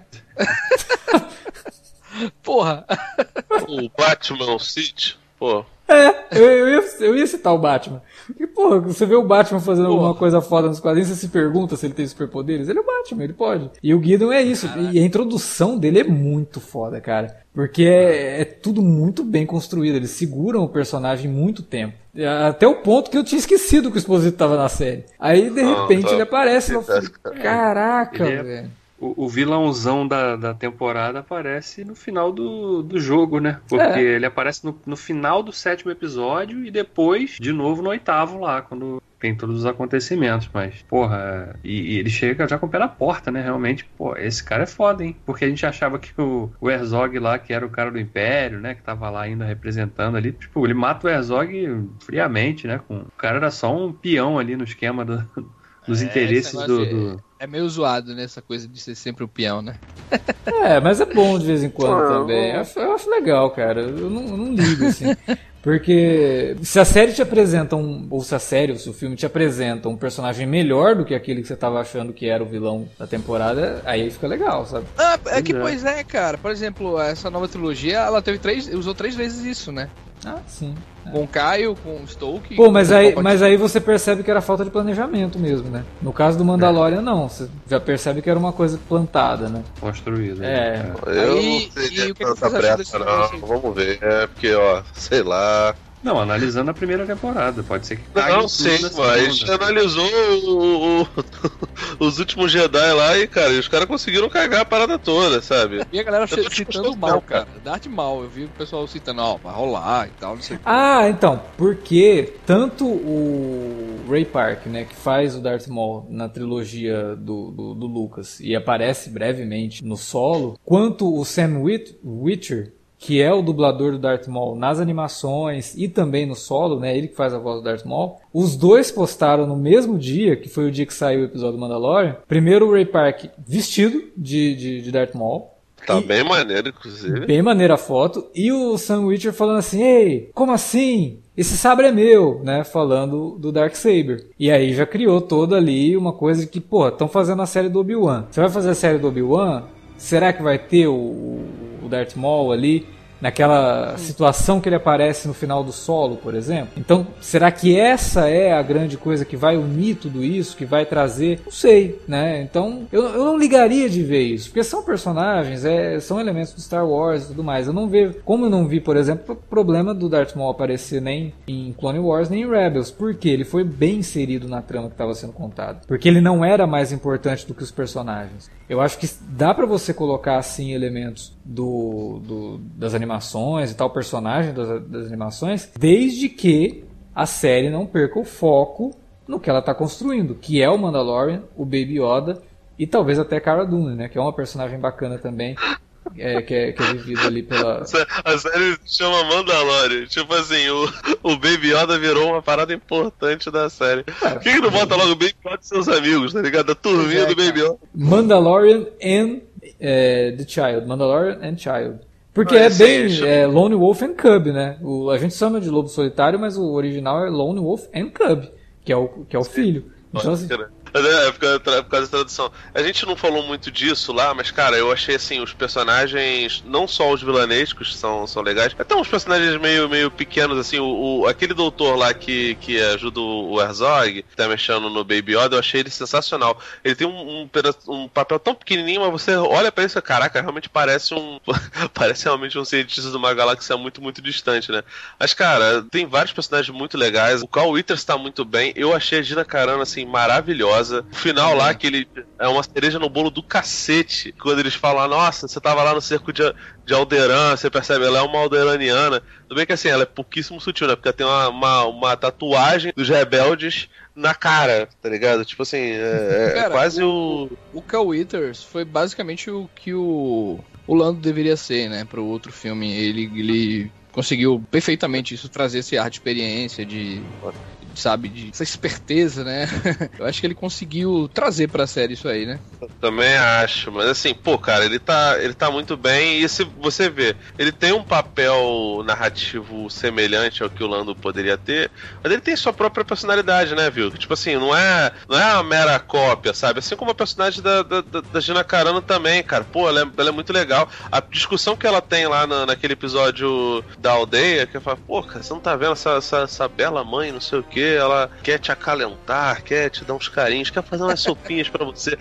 Porra! cara. O Batman City, pô. É, eu, eu, ia, eu ia citar o Batman. Porque, porra, você vê o Batman fazendo Porra. alguma coisa foda nos quadrinhos, você se pergunta se ele tem superpoderes. Ele é o Batman, ele pode. E o Guidon é isso. E a introdução dele é muito foda, cara. Porque é, é tudo muito bem construído. Eles seguram o personagem muito tempo. Até o ponto que eu tinha esquecido que o Exposito tava na série. Aí, de repente, tá. ele aparece. e eu Caraca, é- velho. O, o vilãozão da, da temporada aparece no final do, do jogo, né? Porque É. ele aparece no, no final do sétimo episódio e depois, de novo, no oitavo lá, quando tem todos os acontecimentos. Mas, porra, e, e ele chega já com o pé na porta, né? Realmente, pô, esse cara é foda, hein? Porque a gente achava que o, o Herzog lá, que era o cara do Império, né? Que tava lá ainda representando ali, tipo, ele mata o Herzog friamente, né? Com, o cara era só um peão ali no esquema do- dos É, interesses esse do- negócio do É meio zoado, né? Essa coisa de ser sempre o peão, né? É, mas é bom de vez em quando Ah, também. Eu acho, eu acho legal, cara. Eu não, eu não ligo, assim. Porque se a série te apresenta um. Ou se a série ou se o filme te apresenta um personagem melhor do que aquele que você tava achando que era o vilão da temporada, aí fica legal, sabe? Ah, é que, Pois pois é, cara. Por exemplo, essa nova trilogia, ela teve três. Usou três vezes isso, né? Ah, sim. Com o Caio, com o Stoke. Pô, mas com aí, mas aí você percebe que era falta de planejamento mesmo, né? No caso do Mandalorian, não. Você já percebe que era uma coisa plantada, né? construído. É. né? Eu Aí, não teria e o que que vocês acham desse não. Vamos ver. É porque, ó, sei lá. Não, analisando a primeira temporada, pode ser que Não, tudo sim, mas a gente analisou o- o- os últimos Jedi lá e, cara, e os caras conseguiram cagar a parada toda, sabe? E a galera citando mal, não, cara. Dart mal. Eu vi o pessoal citando, ó, vai rolar e tal, não sei o que. Ah, então, porque tanto o Ray Park, né, que faz o Darth Maul na trilogia do, do, do Lucas e aparece brevemente no solo, quanto o Sam Wit- Witcher, que é o dublador do Darth Maul nas animações e também no solo, né, ele que faz a voz do Darth Maul, os dois postaram no mesmo dia, que foi o dia que saiu o episódio do Mandalorian, primeiro o Ray Park vestido de, de, de Darth Maul, Tá E- bem maneiro, inclusive. Bem maneira a foto. E o Sam Witcher falando assim: Ei, como assim? Esse sabre é meu, né? Falando do Darksaber. E aí já criou toda ali uma coisa que, pô, estão fazendo a série do Obi-Wan. Você vai fazer a série do Obi-Wan? Será que vai ter o Darth Maul ali? Naquela situação que ele aparece no final do solo, por exemplo. Então, será que essa é a grande coisa que vai unir tudo isso, que vai trazer? Não sei, né? Então, eu, eu não ligaria de ver isso, porque são personagens, é, são elementos do Star Wars e tudo mais. Eu não vejo, como eu não vi, por exemplo, o problema do Darth Maul aparecer nem em Clone Wars nem em Rebels, porque ele foi bem inserido na trama que estava sendo contada. Porque ele não era mais importante do que os personagens. Eu acho que dá pra você colocar assim elementos do, do- das animações e tal, personagem das, das animações, desde que a série não perca o foco no que ela está construindo, que é o Mandalorian, o Baby Yoda e talvez até Cara Dune, né? Que é uma personagem bacana também, é, que, é, que é vivida ali pela. A série se chama Mandalorian. Tipo assim, o, o Baby Yoda virou uma parada importante da série. Por que, que não bota logo o Baby Yoda e seus amigos, tá ligado? A turminha é, do Baby Yoda. Mandalorian and é, the Child. Mandalorian and Child. Porque Ah, é bem é, Lone Wolf and Cub, né? O, a gente chama de Lobo Solitário, mas o original é Lone Wolf and Cub, que é o, que é o filho. Então, assim, É, é por causa, da tradução. A gente não falou muito disso lá, mas, cara, eu achei assim, os personagens, não só os vilanescos são, são legais, até uns personagens meio, meio pequenos, assim, o, o- aquele doutor lá que, que ajuda o Herzog, que tá mexendo no Baby Yoda, eu achei ele sensacional. Ele tem um, um, um papel tão pequenininho, mas você olha pra isso e caraca, realmente parece um. parece realmente um cientista de uma galáxia muito, muito distante, né? Mas, cara, tem vários personagens muito legais. O Carl Withers tá muito bem. Eu achei a Gina Carano, assim, maravilhosa. O final lá, que ele é uma cereja no bolo do cacete. Quando eles falam, nossa, você tava lá no cerco de, de Alderan, você percebe, ela é uma alderaniana. Tudo bem que assim, ela é pouquíssimo sutil, né? Porque ela tem uma, uma, uma tatuagem dos rebeldes na cara, tá ligado? Tipo assim, é, é Cara, quase o. O Cal Withers foi basicamente o que o, o Lando deveria ser, né, pro outro filme. Ele, ele conseguiu perfeitamente isso, trazer esse ar de experiência, de, sabe, de essa esperteza, né? Eu acho que ele conseguiu trazer pra série isso aí, né? Também acho, mas assim, pô, cara, ele tá, ele tá muito bem. E se você vê, ele tem um papel narrativo semelhante ao que o Lando poderia ter, mas ele tem sua própria personalidade, né, viu? Tipo assim, não é, não é uma mera cópia, sabe? Assim como a personagem da, da, da Gina Carano também, cara. Pô, ela é, ela é, muito legal. A discussão que ela tem lá na, naquele episódio da aldeia, que ela fala, pô, cara, você não tá vendo essa, essa, essa bela mãe, não sei o ela quer te acalentar, quer te dar uns carinhos, quer fazer umas sopinhas para você.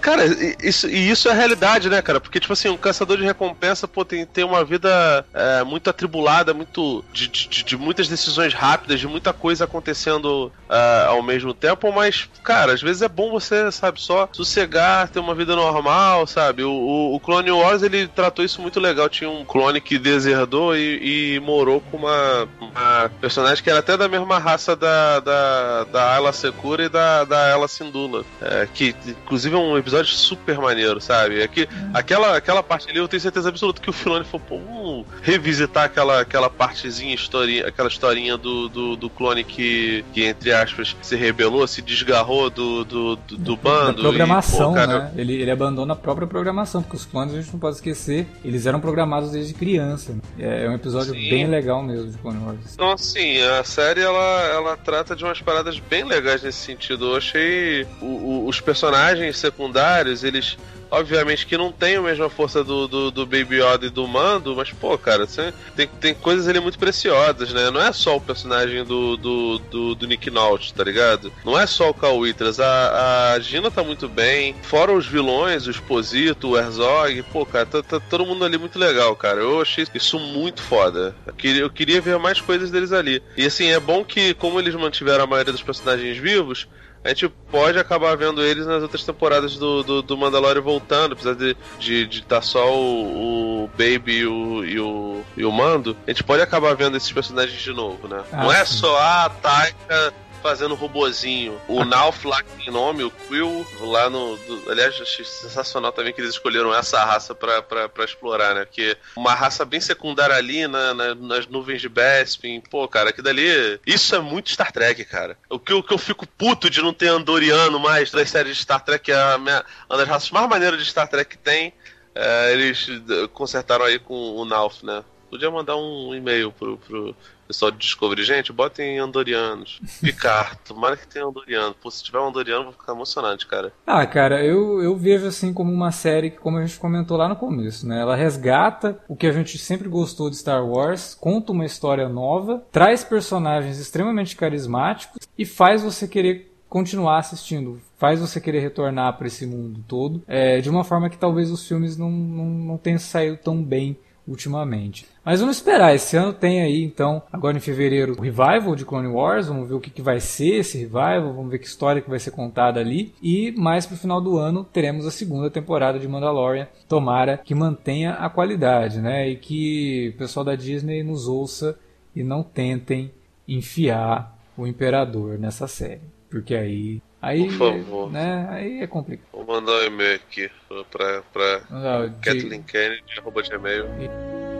Cara, isso, e isso é realidade, né, cara? Porque, tipo assim, um caçador de recompensa, pô, tem, tem uma vida é, muito atribulada, muito. De, de, de, muitas decisões rápidas, de muita coisa acontecendo uh, ao mesmo tempo, mas, cara, às vezes é bom você, sabe, só sossegar, ter uma vida normal, sabe? O, o, o Clone Wars, ele tratou isso muito legal. Tinha um clone que deserdou e, e morou com uma, uma personagem que era até da mesma raça da, da, da Ayla Secura e da, da Ayla Sindula. É, que, inclusive, é um episódio super maneiro, sabe? É que, aquela, aquela parte ali, eu tenho certeza absoluta que o Filoni falou, pô, revisitar aquela, aquela partezinha, historinha, aquela historinha do, do, do clone que, que, entre aspas, se rebelou, se desgarrou do, do, do, do bando. Da programação, e, pô, cara... né? Ele, ele abandona a própria programação, porque os clones, a gente não pode esquecer, eles eram programados desde criança. É, é um episódio Sim. bem legal mesmo de Clone Wars. Então, assim, a série, ela, ela trata de umas paradas bem legais nesse sentido. Eu achei o, o, os personagens secundários, eles Obviamente que não tem a mesma força do, do, do Baby Yoda e do Mando, mas, pô, cara, tem, tem coisas ali muito preciosas, né? Não é só o personagem do, do, do, do Nick Nolte, tá ligado? Não é só o Cal. A, a Gina tá muito bem. Fora os vilões, o Exposito, o Herzog, pô, cara, tá, tá todo mundo ali muito legal, cara. Eu achei isso muito foda. Eu queria, eu queria ver mais coisas deles ali. E assim, é bom que, como eles mantiveram a maioria dos personagens vivos, a gente pode acabar vendo eles nas outras temporadas do, do, do Mandalorian voltando, apesar de estar de, de tá só o, o Baby e o, e o, e o Mando, a gente pode acabar vendo esses personagens de novo, né? Ah, Não é sim. só a Taika fazendo robozinho. O Nauf lá que tem nome, o Quill, lá no. Do, aliás, achei sensacional também que eles escolheram essa raça pra, pra, pra explorar, né? Porque uma raça bem secundária ali na, na, nas nuvens de Bespin. Pô, cara, aquilo dali. Isso é muito Star Trek, cara. O que, o que eu fico puto de não ter Andoriano mais das séries de Star Trek, é a minha, uma das raças mais maneiras de Star Trek que tem. É, eles consertaram aí com o Nauf, né? Podia mandar um e-mail pro, pro pessoal de Discovery, gente, botem andorianos. Picard, tomara que tenha andoriano. Pô, se tiver um andoriano, vou ficar emocionante, cara. Ah, cara, eu, eu vejo assim como uma série que, como a gente comentou lá no começo, né? Ela resgata o que a gente sempre gostou de Star Wars, conta uma história nova, traz personagens extremamente carismáticos e faz você querer continuar assistindo, faz você querer retornar para esse mundo todo, é, de uma forma que talvez os filmes não, não, não tenham saído tão bem ultimamente. Mas vamos esperar, esse ano tem aí então, agora em fevereiro, o revival de Clone Wars, vamos ver o que, que vai ser esse revival, vamos ver que história que vai ser contada ali, e mais pro final do ano teremos a segunda temporada de Mandalorian, tomara que mantenha a qualidade, né, e que o pessoal da Disney nos ouça e não tentem enfiar o Imperador nessa série, porque aí Aí, Por favor. Né, aí é complicado. Vou mandar um e-mail aqui pra, pra Não, Kathleen de... Kennedy, arroba gmail. E...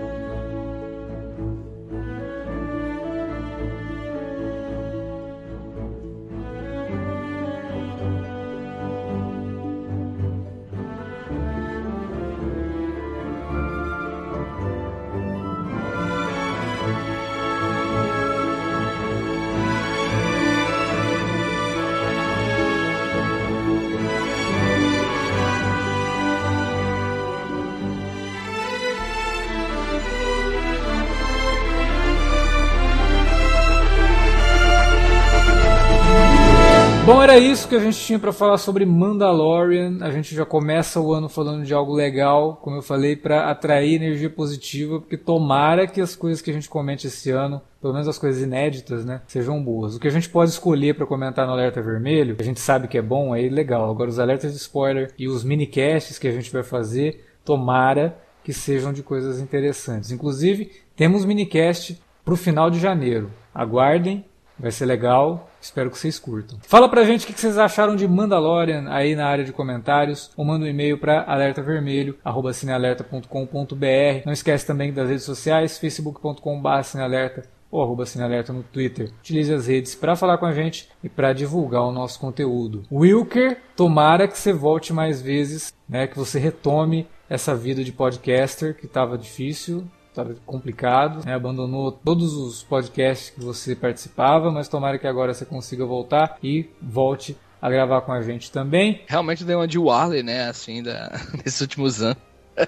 era isso que a gente tinha para falar sobre Mandalorian. A gente já começa o ano falando de algo legal, como eu falei, para atrair energia positiva, porque tomara que as coisas que a gente comente esse ano, pelo menos as coisas inéditas, né, sejam boas. O que a gente pode escolher para comentar no alerta vermelho, a gente sabe que é bom, é legal. Agora os alertas de spoiler e os minicasts que a gente vai fazer, tomara que sejam de coisas interessantes. Inclusive, temos minicast pro final de janeiro. Aguardem, vai ser legal. Espero que vocês curtam. Fala pra gente o que vocês acharam de Mandalorian aí na área de comentários ou manda um e-mail para alertavermelho@cinealerta.com.br. Não esquece também das redes sociais facebook.com/cinealerta ou arroba Cinealerta no Twitter. Utilize as redes para falar com a gente e para divulgar o nosso conteúdo. Wilker, tomara que você volte mais vezes, né, que você retome essa vida de podcaster que estava difícil, estava complicado, né? abandonou todos os podcasts que você participava, mas tomara que agora você consiga voltar e volte a gravar com a gente também. Realmente deu uma de Warley, né, assim, da, nesses últimos anos.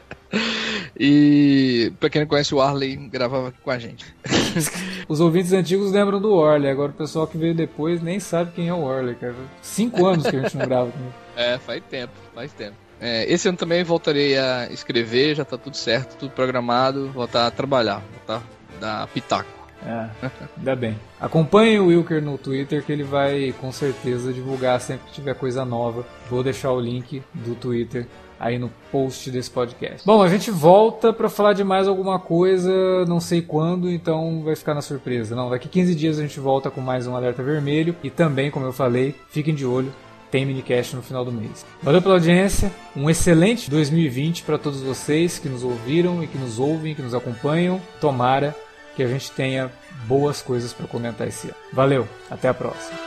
e pra quem não conhece o Warley, gravava aqui com a gente. Os ouvintes antigos lembram do Warley, agora o pessoal que veio depois nem sabe quem é o Warley, cara. Cinco anos que a gente não grava com ele. É, faz tempo, faz tempo. É, esse ano também voltarei a escrever, já tá tudo certo, tudo programado, voltar a trabalhar, voltar a dar pitaco. É, ainda bem. Acompanhe o Wilker no Twitter que ele vai com certeza divulgar sempre que tiver coisa nova. Vou deixar o link do Twitter aí no post desse podcast. Bom, a gente volta para falar de mais alguma coisa, não sei quando, então vai ficar na surpresa. Não, daqui 15 dias a gente volta com mais um alerta vermelho e também, como eu falei, fiquem de olho tem minicast no final do mês. Valeu pela audiência, um excelente 2020 para todos vocês que nos ouviram e que nos ouvem, que nos acompanham. Tomara que a gente tenha boas coisas para comentar esse ano. Valeu, até a próxima.